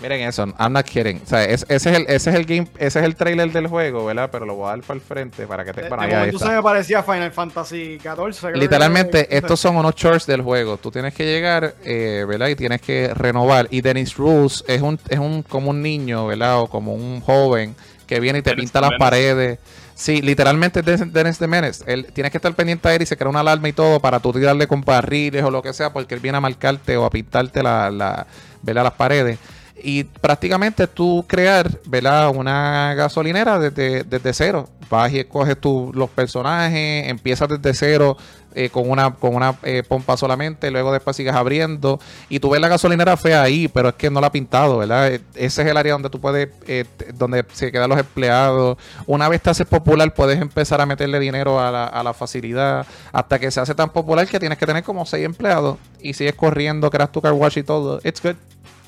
Miren eso, I'm not kidding. O sea, ese, es el, ese es el game, ese es el trailer del juego, ¿verdad? Pero lo voy a dar para el frente para que te. Para de, de se me parecía Final Fantasy XIV. Literalmente, estos son unos shorts del juego. Tú tienes que llegar, eh, ¿verdad? Y tienes que renovar. Y Dennis Rules es un, es un como un niño, ¿verdad? O como un joven que viene y te pinta las paredes. Sí, literalmente Dennis de Menes. Él, tienes que estar pendiente a él y se crea una alarma y todo para tú tirarle con barriles o lo que sea, porque él viene a marcarte o a pintarte la, la, las paredes. Y prácticamente tú crear ¿verdad? una gasolinera desde, desde cero. Vas y escoges tú los personajes, empiezas desde cero eh, con una, con una eh, pompa solamente, luego después sigues abriendo y tú ves la gasolinera fea ahí, pero es que no la ha pintado, ¿verdad? E, ese es el área donde tú puedes, eh, donde se quedan los empleados. Una vez te haces popular, puedes empezar a meterle dinero a la, a la facilidad hasta que se hace tan popular que tienes que tener como seis empleados y sigues corriendo, creas tu car wash y todo. It's good.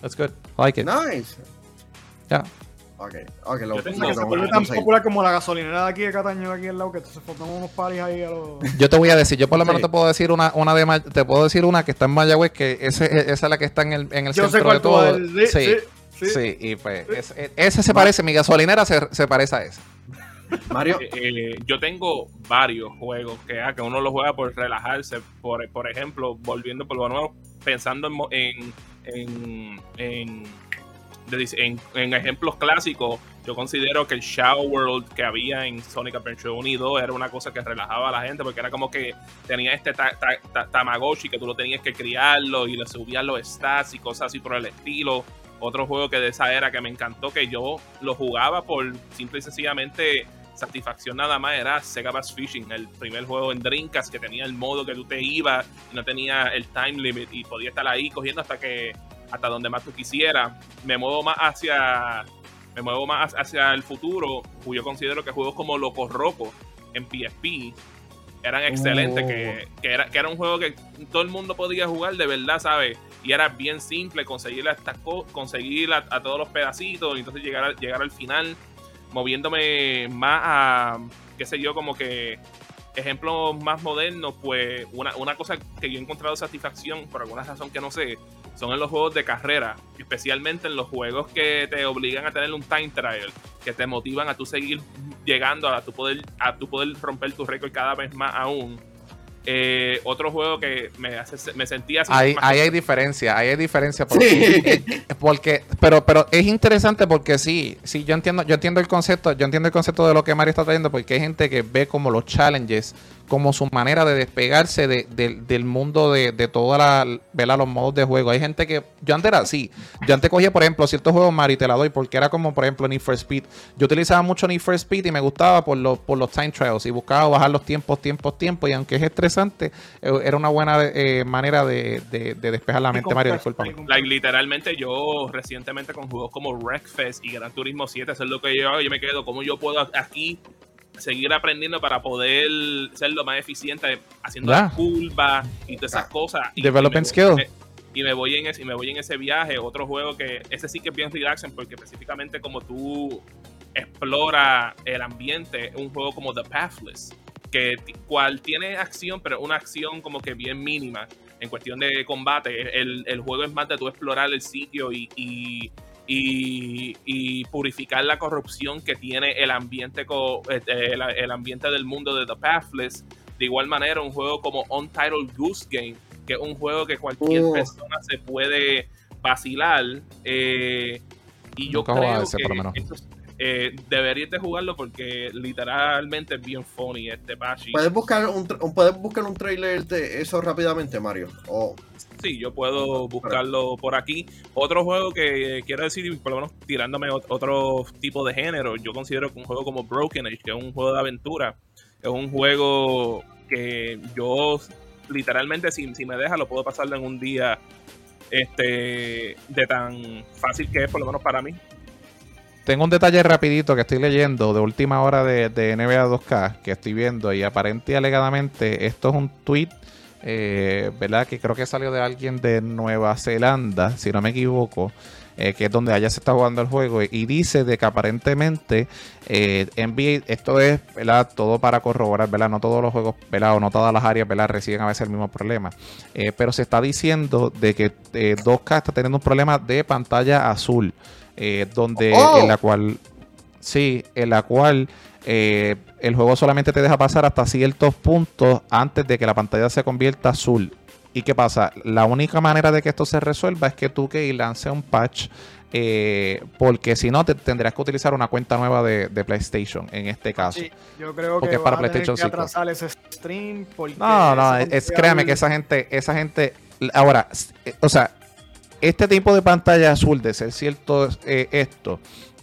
It's good. I like it. Nice. Ya. Ok, ok, lo que se vuelve tan popular como la gasolinera de aquí de Cataño, aquí al lado, que entonces formamos unos paris ahí a los... Yo te voy a decir, yo por lo menos te puedo decir una, una de te puedo decir una que está en Mayagüez, que ese, esa es la que está en el, en el centro de todo. sí, sí, sí, y pues ese, se parece, mi gasolinera se, se parece a ese. Mario. Eh, eh, yo tengo varios juegos que, ah, que uno los juega por relajarse. Por, por ejemplo, volviendo por lo nuevo, pensando en, en, en en, ejemplos clásicos, yo considero que el Shadow World que había en Sonic Adventure 1 y 2 era una cosa que relajaba a la gente porque era como que tenía este Tamagotchi que tú lo tenías que criarlo y le subías los stats y cosas así por el estilo. Otro juego que de esa era que me encantó que yo lo jugaba por simple y sencillamente satisfacción nada más era Sega Bass Fishing, el primer juego en Dreamcast que tenía el modo que tú te ibas no tenía el time limit y podía estar ahí cogiendo hasta que hasta donde más tú quisieras. Me muevo más hacia me muevo más hacia el futuro. Yo considero que juegos como Loco Roco en PSP eran excelentes, que, oh. era, que era un juego que todo el mundo podía jugar de verdad, ¿sabes? Y era bien simple conseguir, hasta conseguir a, todos los pedacitos y entonces llegar, llegar al final moviéndome más a, qué sé yo, como que ejemplos más modernos, pues una, una cosa que yo he encontrado satisfacción, por alguna razón que no sé, son en los juegos de carrera, especialmente en los juegos que te obligan a tener un time trial, que te motivan a tú seguir llegando a tu poder, a tu poder romper tu récord cada vez más aún. Eh, otro juego que me, hace, me sentía así. Ahí, hay diferencia, ahí hay diferencia. Porque, porque, pero, pero es interesante porque sí, sí, yo entiendo, yo entiendo el concepto, yo entiendo el concepto de lo que Mario está trayendo, porque hay gente que ve como los challenges como su manera de despegarse del mundo de, de todos los modos de juego. Hay gente que. Yo antes era así. Yo antes cogía, por ejemplo, ciertos juegos Mario y te la doy porque era como, por ejemplo, Need for Speed. Yo utilizaba mucho Need for Speed y me gustaba por los, por los time trials y buscaba bajar los tiempos, tiempos, tiempos. Y aunque es estresante, eh, era una buena eh, manera de, despejar la mente, Mario. Disculpa. literalmente, yo recientemente con juegos como Wreckfest y Gran Turismo 7, eso es lo que yo Yo me quedo, como yo puedo aquí seguir aprendiendo para poder ser lo más eficiente haciendo las curvas y todas esas cosas. Y, Development skill. Y me voy en ese, y me voy en ese viaje, otro juego que ese sí que es bien relaxing porque específicamente como tú exploras el ambiente, un juego como The Pathless, que cual tiene acción, pero una acción como que bien mínima en cuestión de combate. El, el juego es más de tú explorar el sitio y y, purificar la corrupción que tiene el ambiente, eh, eh, el, ambiente del mundo de The Pathless. De igual manera, un juego como Untitled Goose Game, que es un juego que cualquier oh. persona se puede vacilar. Eh, y yo creo que deberías de jugarlo porque literalmente es bien funny este Bashi. ¿Puedes buscar un, ¿puedes buscar un trailer de eso rápidamente, Mario? O sí, yo puedo buscarlo por aquí. Otro juego que quiero decir, por lo menos tirándome otro tipo de género, yo considero que un juego como Broken Age, que es un juego de aventura, es un juego que yo literalmente si, si me deja lo puedo pasarlo en un día este de tan fácil que es por lo menos para mí. Tengo un detalle rapidito que estoy leyendo de última hora de, NBA 2K que estoy viendo y aparente y alegadamente esto es un tweet eh, ¿verdad? Que creo que salió de alguien de Nueva Zelanda, si no me equivoco. Eh, que es donde allá se está jugando el juego, y dice de que aparentemente eh, NBA, esto es ¿verdad? todo para corroborar, ¿verdad? no todos los juegos, ¿verdad? o no todas las áreas ¿verdad? reciben a veces el mismo problema, eh, pero se está diciendo de que 2K está teniendo un problema de pantalla azul, donde oh. en la cual, sí, en la cual eh, el juego solamente te deja pasar hasta ciertos puntos antes de que la pantalla se convierta azul. ¿Y qué pasa? La única manera de que esto se resuelva es que tú que lance un patch. Eh, porque si no, te tendrías que utilizar una cuenta nueva de, PlayStation en este caso. yo creo porque que es para PlayStation que ese stream no, no, es, créame que esa gente, esa gente, ahora, eh, o sea, este tipo de pantalla azul de ser cierto esto,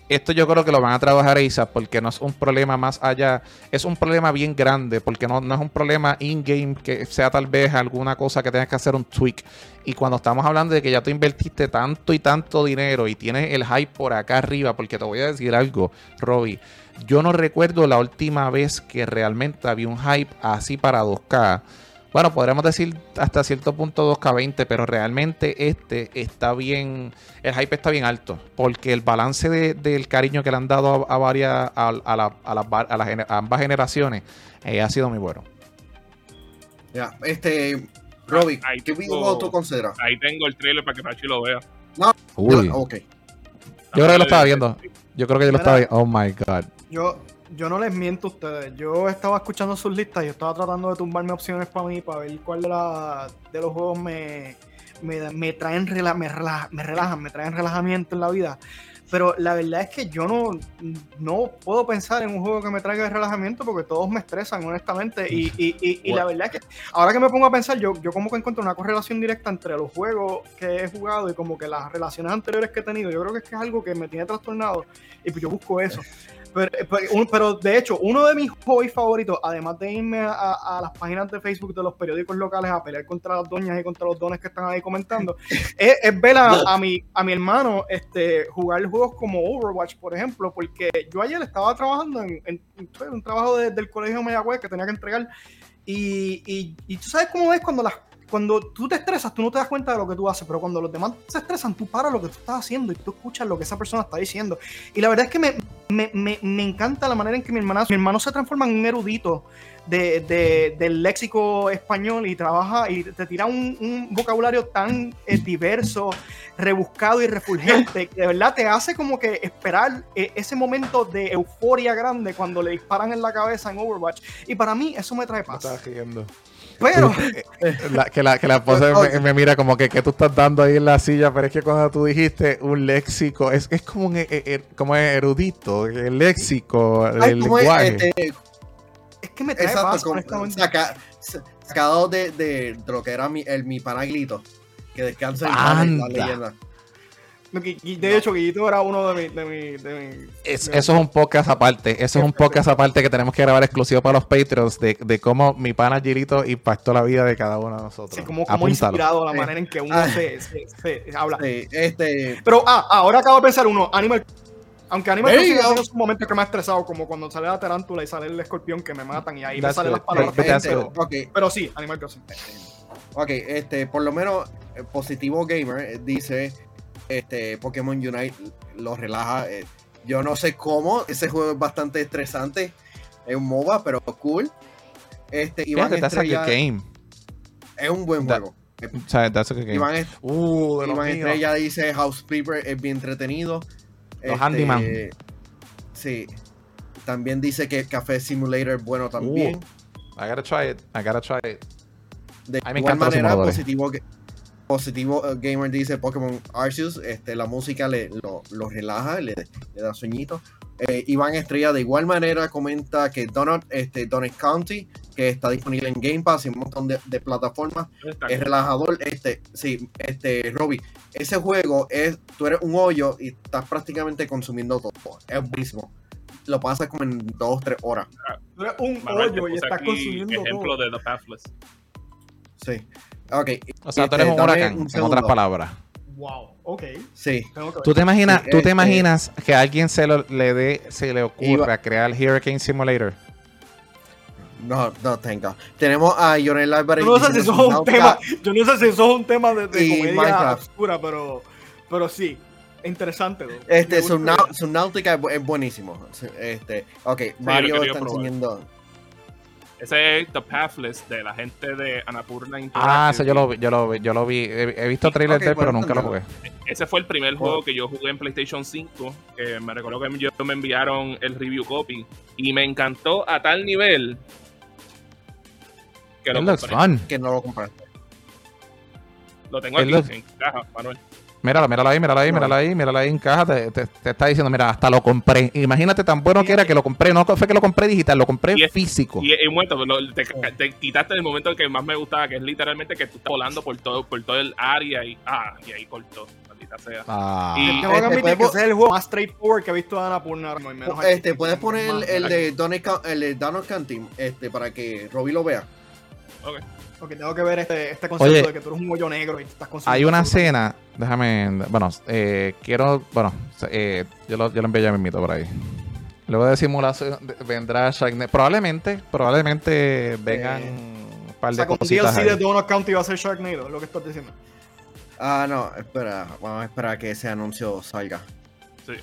esto yo creo que lo van a trabajar ISA porque no es un problema más allá, es un problema bien grande porque no, no es un problema in-game que sea tal vez alguna cosa que tengas que hacer un tweak. Y cuando estamos hablando de que ya tú invertiste tanto y tanto dinero y tienes el hype por acá arriba, porque te voy a decir algo, Robbie, yo no recuerdo la última vez que realmente había un hype así para 2K bueno, podríamos decir hasta cierto punto 2K20, pero realmente este está bien, el hype está bien alto, porque el balance del cariño que le han dado a, varias, a, las, ambas generaciones eh, ha sido muy bueno. Ya, este, Robbie, ¿qué videojuego tú consideras? Ahí tengo el trailer para que Pachi lo vea. No, Uy. ok. Yo creo que lo estaba viendo. Yo creo que yo lo estaba viendo. Oh my god. Yo, yo no les miento a ustedes. Yo estaba escuchando sus listas y estaba tratando de tumbarme opciones para mí, para ver cuál de, de los juegos me, me, traen me, me relajan, me traen relajamiento en la vida. Pero la verdad es que yo no, no puedo pensar en un juego que me traiga relajamiento porque todos me estresan, honestamente. Y, y, y, la verdad es que ahora que me pongo a pensar, yo, yo como que encuentro una correlación directa entre los juegos que he jugado y como que las relaciones anteriores que he tenido. Yo creo que es, que es algo que me tiene trastornado y pues yo busco eso. Pero, de hecho, uno de mis hobbies favoritos, además de irme a, las páginas de Facebook de los periódicos locales a pelear contra las doñas y contra los dones que están ahí comentando, es, ver a, mi, a mi hermano este, jugar juegos como Overwatch, por ejemplo, porque yo ayer estaba trabajando en, un trabajo del colegio Mayagüez que tenía que entregar y, y, y, tú sabes cómo es cuando las cuando tú te estresas, tú no te das cuenta de lo que tú haces, pero cuando los demás se estresan, tú paras lo que tú estás haciendo y tú escuchas lo que esa persona está diciendo. Y la verdad es que me, me, me, me, encanta la manera en que mi mi hermano se transforma en un erudito de, de, del léxico español y trabaja y te tira un, vocabulario tan eh, diverso, rebuscado y refulgente que de verdad te hace como que esperar eh, ese momento de euforia grande cuando le disparan en la cabeza en Overwatch. Y para mí eso me trae paz. Pero. La, que, la, que la esposa me, me, mira como que, que tú estás dando ahí en la silla, pero es que cuando tú dijiste un léxico, es, es como un er, como erudito, el léxico, Ay, el lenguaje. Es, este, es, que me trae Exacto, paz, como, saca, sacado de, de, de, lo que era mi, el, mi panaglito, que descansa en la leyenda. De hecho, Guillito era uno de mis. De mi, de es, eso es un podcast aparte. Eso es un podcast aparte que tenemos que grabar exclusivo para los Patreons de, de cómo mi pana Gilito impactó la vida de cada uno de nosotros. Sí, como, como inspirado la manera en que uno ah. se, se, se, habla. Sí, este... Pero, ah, ahora acabo de pensar uno: Animal. Aunque Animal Crossing ha sido un momento que me ha estresado, como cuando sale la tarántula y sale el escorpión que me matan y ahí me salen las palabras. Pero, okay. pero sí, Animal Crossing. Ok, este, por lo menos, eh, Positivo Gamer eh, dice este, Pokémon Unite lo relaja. Eh, yo no sé cómo, ese juego es bastante estresante. Es un MOBA, pero cool. Este, Iván Estrella, game. Es un buen juego. O sea, that's a good game. Iván, uh, Iván Estrella dice House Flipper es bien entretenido. Los este, Handyman. Sí. También dice que Café Simulator es bueno también. Uh, I gotta try it. I gotta try it. De igual manera, positivo que, Positivo eh, Gamer dice Pokémon Arceus, este, la música le, lo, lo relaja, le, le, da sueñito. Eh, Iván Estrella de igual manera comenta que Donut, este, Donut County, que está disponible en Game Pass y un montón de, de plataformas, es relajador. Este, sí, este, Robbie, ese juego es, tú eres un hoyo y estás prácticamente consumiendo todo. Es buenísimo. Lo pasas como en dos, tres horas. Tú eres un hoyo y estás consumiendo ejemplo de The Pathless. Sí. Ok. O sea, tú eres este, un huracán, en otras palabras. Wow, ok. Sí. ¿Tú te imaginas, ¿tú te este, imaginas que a alguien se, lo, le dé, se le ocurra crear el Hurricane Simulator? No, no tengo. Tenemos a Jonel Álvarez. Yo no sé si eso es un tema, yo no sé si eso es un tema de, de comedia Minecraft. oscura, pero, pero sí. Interesante. Este, Subnautica es buenísimo. Este, ok, Mario está enseñando. Ese es The Pathless de la gente de Anapurna Ah, ese yo lo vi, yo lo vi, yo lo vi. He, visto trailers de él, pero nunca lo jugué. Ese fue el primer juego que yo jugué en PlayStation 5. Que me recuerdo que yo me enviaron el review copy. Y me encantó a tal nivel que lo compré. Que no lo compraste. Lo tengo aquí en caja, Manuel. Mírala, mírala ahí, mírala ahí, mírala ahí, mírala ahí en caja. Te, te, está diciendo, mira, hasta lo compré. Imagínate tan bueno que era que lo compré. No fue que lo compré digital, lo compré físico. Y momento, te, te, quitaste el momento que más me gustaba, que es literalmente que tú estás volando por todo, por todo el área y, ah, y ahí cortó. Maldita sea. Ah. Y tengo que este, admitir que ese es el juego más straightforward que he visto de Annapurna. Este, puedes poner el, el, de Donald Canting este, para que Robbie lo vea. Ok. Porque tengo que ver este, este concepto de que tú eres un hoyo negro y estás consumiendo. Hay una escena, déjame, bueno, eh, quiero, bueno, eh, yo, lo, yo lo envío ya mismito por ahí. Luego de simulación vendrá Sharknado. Probablemente, probablemente vengan eh, un par de o sea, cositas. Un DLC de Donut County va a ser Sharknado, lo que estás diciendo. Ah, no, espera, vamos a esperar a que ese anuncio salga. Sí.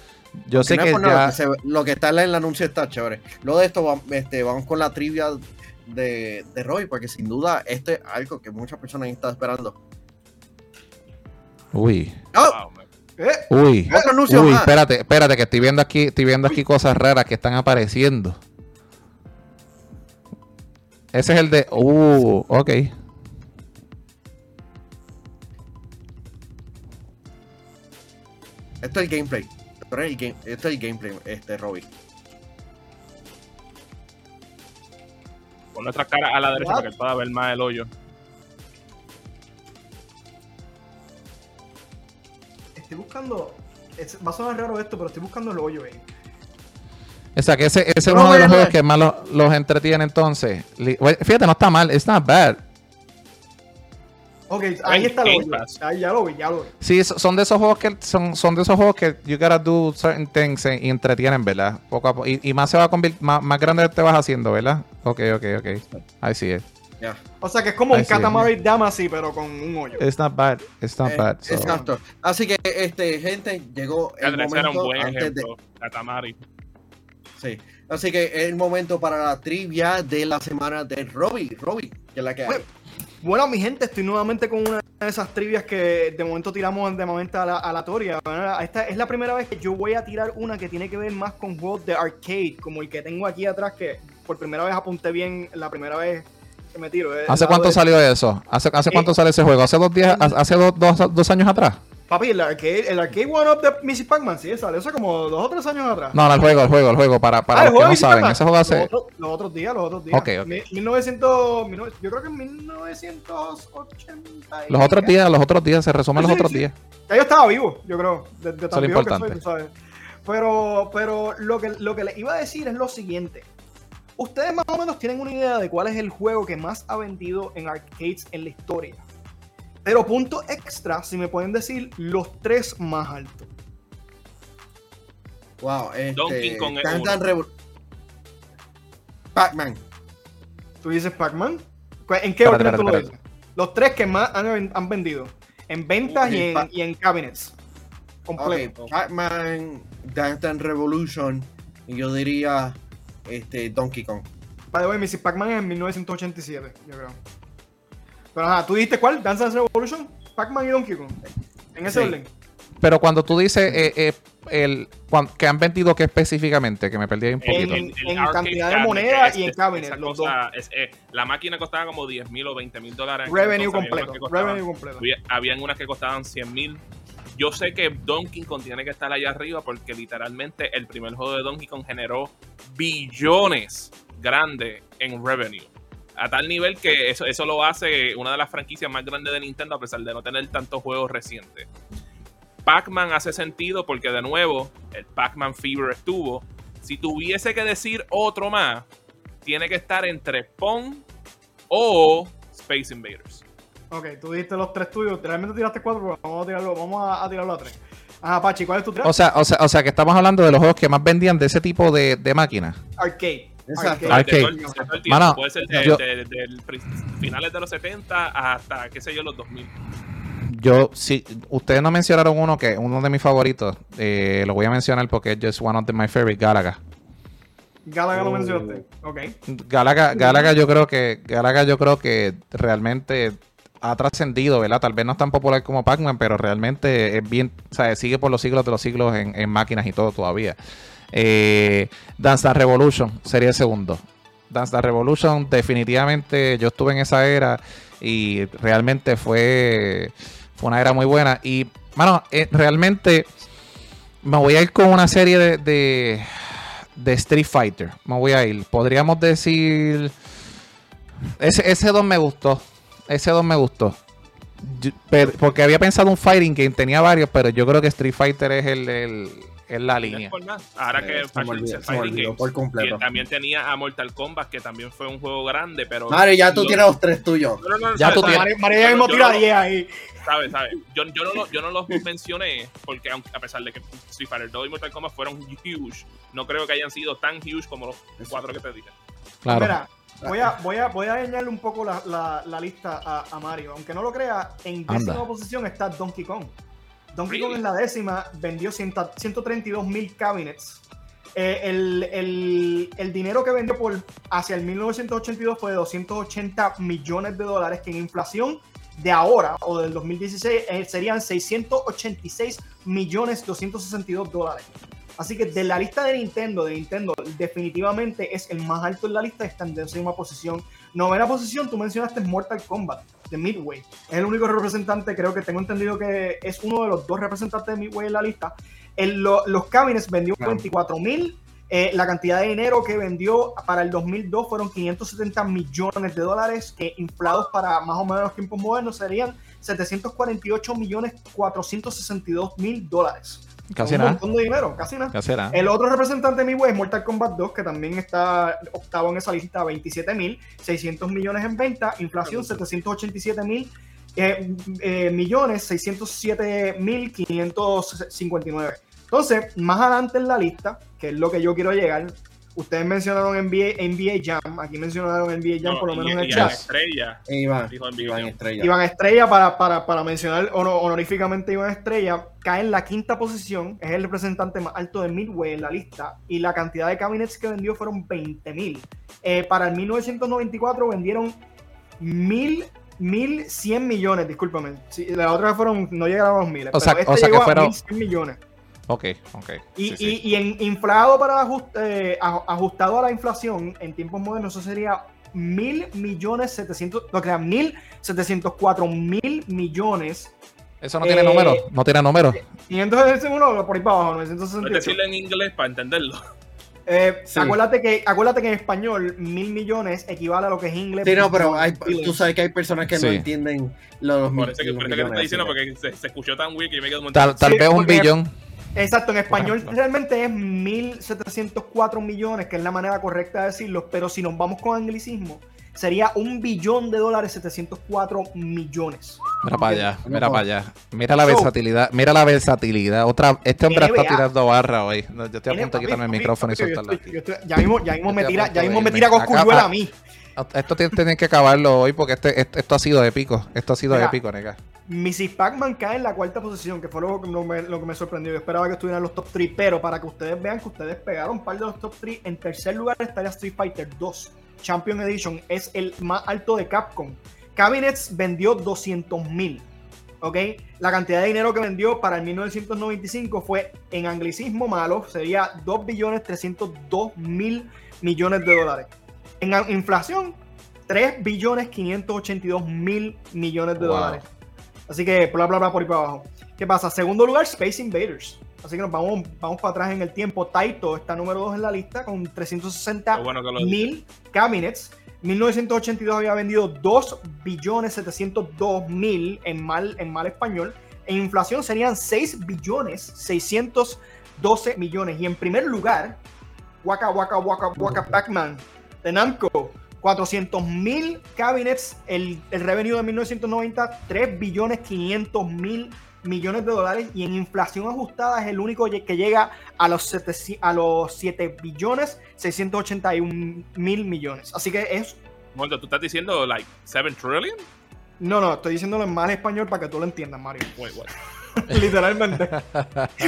Yo sé que, ya... lo que está en el anuncio está chévere. Luego de esto, este, vamos con la trivia de, de Roy, porque sin duda esto es algo que muchas personas están esperando. Uy. ¡Oh! ¿Eh? Uy, uy, espérate, espérate, que estoy viendo aquí, estoy viendo aquí cosas raras que están apareciendo. Ese es el de. Uh, ok. Esto es el gameplay. Esto es el, gameplay, este, Robbie. Con nuestra cara a la derecha para que pueda ver más el hoyo. Estoy buscando. va a sonar raro esto, pero estoy buscando el hoyo ahí. O sea, que ese, ese es uno de los juegos que más los, los entretiene entonces. Fíjate, no está mal. It's not bad. Ok, ahí está lo Ahí ya lo vi, ya lo vi. Sí, son de esos juegos que son, son de esos juegos que you gotta do certain things y entretienen, ¿verdad? Poco a poco. Y, más se va a convertir, más, más, grande te vas haciendo, ¿verdad? Ok, ok, ok. Ahí sí es. Yeah. O sea que es como un Katamari Damacy, pero con un hoyo. It's not bad, it's not eh, bad. Exacto. Así que, este, gente, llegó el momento era un buen ejemplo, de... Katamari. Sí. Así que es el momento para la trivia de la semana de Robbie. Robbie, que es la que hay. Bueno, mi gente, estoy nuevamente con una de esas trivias que de momento tiramos de momento aleatoria. Esta es la primera vez que yo voy a tirar una que tiene que ver más con juegos de arcade, como el que tengo aquí atrás, que por primera vez apunté bien la primera vez que me tiro. ¿Hace cuánto salió eso? ¿Hace, hace cuánto sale ese juego? ¿Hace dos días, hace dos, dos años atrás? Papi, el arcade, el arcade one-up de Missy Pac-Man, sí, salió hace como dos o tres años atrás. No, no, el juego, el juego, el juego, para, para ah, los que no saben. Ese juego hace... Los otros, días, los otros días. Ok, ok. 1900, yo creo que en 1980... Los otros días, los otros días, se resumen los otros días. Ya yo estaba vivo, yo creo, de, de tan vivo que soy, tú sabes. Pero, pero lo, que, lo que les iba a decir es lo siguiente. Ustedes más o menos tienen una idea de cuál es el juego que más ha vendido en arcades en la historia. Pero punto extra, si me pueden decir los tres más altos. Wow, este, Donkey Kong Pac-Man. ¿Tú dices Pac-Man? ¿En qué orden tú lo dices? Los tres que más han, vendido. En ventas y, en, y, en, cabinets. Completo. Pac-Man, Dance Revolution. Y yo diría este, Donkey Kong. By the way, Mrs. Pac-Man es en 1987, yo creo. Pero ajá, ¿tú dijiste cuál? Dance Dance Revolution, Pac-Man y Donkey Kong. En ese orden. Pero cuando tú dices eh, eh, el, que han vendido qué específicamente, que me perdí ahí un poquito. En, cantidad de moneda y en cabinet, los dos. Eh, la máquina costaba como 10 mil o 20 mil dólares. Revenue completo. revenue completo. Habían unas que costaban 100 mil. Yo sé que Donkey Kong tiene que estar allá arriba porque literalmente el primer juego de Donkey Kong generó billones grandes en revenue. A tal nivel que eso, eso lo hace una de las franquicias más grandes de Nintendo a pesar de no tener tantos juegos recientes. Pac-Man hace sentido porque de nuevo el Pac-Man Fever estuvo. Si tuviese que decir otro más, tiene que estar entre Pong o Space Invaders. Ok, tú dijiste los tres tuyos. Realmente tiraste cuatro, vamos a tirarlo, vamos a, tirarlo a tres. Ajá, Pachi, ¿cuál es tu tres? O sea, o sea, o sea, que estamos hablando de los juegos que más vendían de ese tipo de, de máquinas. Arcade. Exacto. Puede ser de, finales de los 70 hasta, qué sé yo, los 2000. Yo, sí, ustedes no mencionaron uno que uno de mis favoritos, eh, lo voy a mencionar porque es just one of my favorite, Galaga. Galaga lo oh. mencionaste, ok. Galaga, Galaga yo creo que, Galaga yo creo que realmente ha trascendido, ¿verdad? Tal vez no es tan popular como Pac-Man, pero realmente es bien, o sea, sigue por los siglos de los siglos en, en máquinas y todo todavía. Eh, Dance Dance Revolution sería el segundo. Dance Dance Revolution, definitivamente yo estuve en esa era y realmente fue, una era muy buena. Y, bueno, eh, realmente me voy a ir con una serie de, de, Street Fighter. Me voy a ir. Podríamos decir. Ese, ese 2 me gustó. Ese 2 me gustó. porque había pensado un fighting game, tenía varios, pero yo creo que Street Fighter es el es la línea. Ahora que Fighting por completo. también tenía a Mortal Kombat, que también fue un juego grande, pero. Mario, ya tú tienes los tres tuyos. ya tú tienes. Mario mismo tira 10 ahí. ¿Sabes? ¿Sabes? Yo, yo, no, yo no los mencioné porque, a pesar de que Street Fighter 2 y Mortal Kombat fueron huge, no creo que hayan sido tan huge como los cuatro que te dije. Claro. Mira, voy a, voy a, voy a añadirle un poco la, la, la lista a, a, Mario. Aunque no lo crea, en décima posición está Donkey Kong. Donkey Kong en la décima vendió 132 mil cabinets. Eh, el, dinero que vendió por hacia el 1982 fue de 280 millones de dólares, que en inflación de ahora o del 2016 eh, serían 686 millones 262 dólares. Así que de la lista de Nintendo, de Nintendo, definitivamente es el más alto en la lista, está en décima posición. Novena posición, tú mencionaste Mortal Kombat de Midway. Es el único representante, creo que tengo entendido que es uno de los dos representantes de Midway en la lista. los cabinets vendió 24 mil. Eh, la cantidad de dinero que vendió para el 2002 fueron 570 millones de dólares, que inflados para más o menos los tiempos modernos serían 748 millones 462 mil dólares. Casi nada. Un montón de dinero, casi nada. El otro representante de mi web es Mortal Kombat 2, que también está octavo en esa lista, 27 mil, 600 millones en venta, inflación 787 mil eh, eh, millones, 607 mil 559. Entonces, más adelante en la lista, que es lo que yo quiero llegar, Ustedes mencionaron NBA, NBA Jam, aquí mencionaron NBA Jam por lo menos en el chat. Estrella. Iván, Iván Estrella. Iván Estrella, para, para, para mencionar honoríficamente Iván Estrella, cae en la quinta posición, es el representante más alto de Midway en la lista, y la cantidad de cabinets que vendió fueron 20.000. Eh, para el 1994 vendieron 1.000 1.100 millones, discúlpame. Sí, la otra fueron, no llegaron a los miles. O sea, este o sea que fueron 1.100 millones. Ok, ok. Y, y, en inflado para eh, ajustado a la inflación en tiempos modernos, eso sería mil millones setecientos, no crean, mil setecientos cuatro mil millones. Eso no tiene número, no tiene número. 561 por ahí para abajo, 968. decirlo en inglés para entenderlo. Eh, acuérdate, que, acuérdate que en español mil millones equivale a lo que es inglés. Sí, no, pero hay, tú sabes que hay personas que no entienden los, Por eso que, por eso que te estoy diciendo, porque se, se, escuchó tan weak y me quedo un Tal, tal vez un billón. Exacto, en español realmente es 1.704 millones, que es la manera correcta de decirlo, pero si nos vamos con anglicismo, sería un billón de dólares 704 millones. Mira para allá, mira para allá. Mira la versatilidad, mira la versatilidad. Otra, este hombre está tirando barra hoy. Yo estoy a punto de quitarme el micrófono y soltarlo. Ya mismo, ya mismo me tira, ya mismo me tira con a mí. Esto tienen que acabarlo hoy porque este, esto ha sido épico. Esto ha sido épico, nega. Mrs. Pac-Man cae en la cuarta posición, que fue lo que, me, lo que me sorprendió. Yo esperaba que estuviera en los top 3, pero para que ustedes vean que ustedes pegaron un par de los top 3, en tercer lugar estaría Street Fighter 2 Champion Edition. Es el más alto de Capcom. Cabinets vendió 200 mil. ¿Ok? La cantidad de dinero que vendió para el 1995 fue en anglicismo malo, sería 2 billones 302 mil millones de dólares. En inflación, 3 billones 582 mil millones de dólares. Así que bla bla bla por ahí para abajo. ¿Qué pasa? Segundo lugar, Space Invaders. Así que nos vamos, vamos para atrás en el tiempo. Taito está número 2 en la lista con 360 mil cabinets. 1982 había vendido 2 billones 702 mil en mal, en mal español. En inflación serían 6 billones 612 millones. Y en primer lugar, Waka Waka Waka Waka Pac-Man de Namco 400 mil cabinets, el, el revenue de 1990, 3 billones 500 mil millones de dólares y en inflación ajustada es el único que llega a los 7, a los 7 billones 681 mil millones. Así que es... Bueno, ¿tú estás diciendo like 7 trillion? No, no, estoy diciéndolo en mal español para que tú lo entiendas, Mario. Literalmente.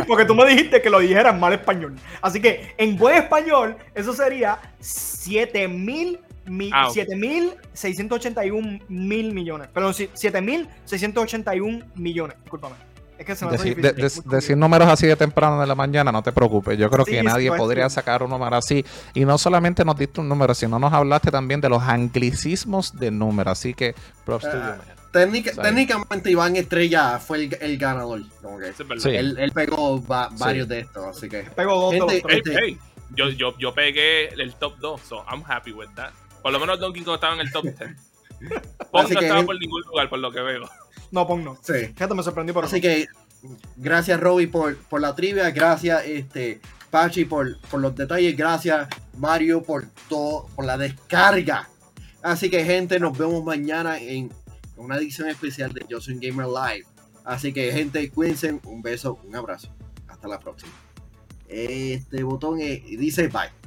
Porque tú me dijiste que lo dijeras mal español. Así que en buen español, eso sería 7 mil 7.681 ah, mil millones. Perdón, 7.681 millones. Discúlpame. Es que se me decir, decir números así de temprano de la mañana, no te preocupes. Yo creo que nadie podría sacar un número así. Y no solamente nos diste un número, sino nos hablaste también de los anglicismos de número. Así que, props uh, técnicamente, Iván Estrella fue el, ganador. él, pegó varios de estos. Así que. Pegó dos. Este yo, yo, yo pegué el top 2, so I'm happy with that. Por lo menos Donkey Kong estaba en el top 10. Pong no estaba por ningún lugar, por lo que veo. No, Pong no. Sí. Fíjate, me sorprendió por Así que, gracias, Robbie, por, por la trivia. Gracias, este, Pachi, por, por los detalles. Gracias, Mario, por todo, por la descarga. Así que, gente, nos vemos mañana en una edición especial de Yo Soy Gamer Live. Así que, gente, cuídense. Un beso, un abrazo. Hasta la próxima. Este botón dice bye.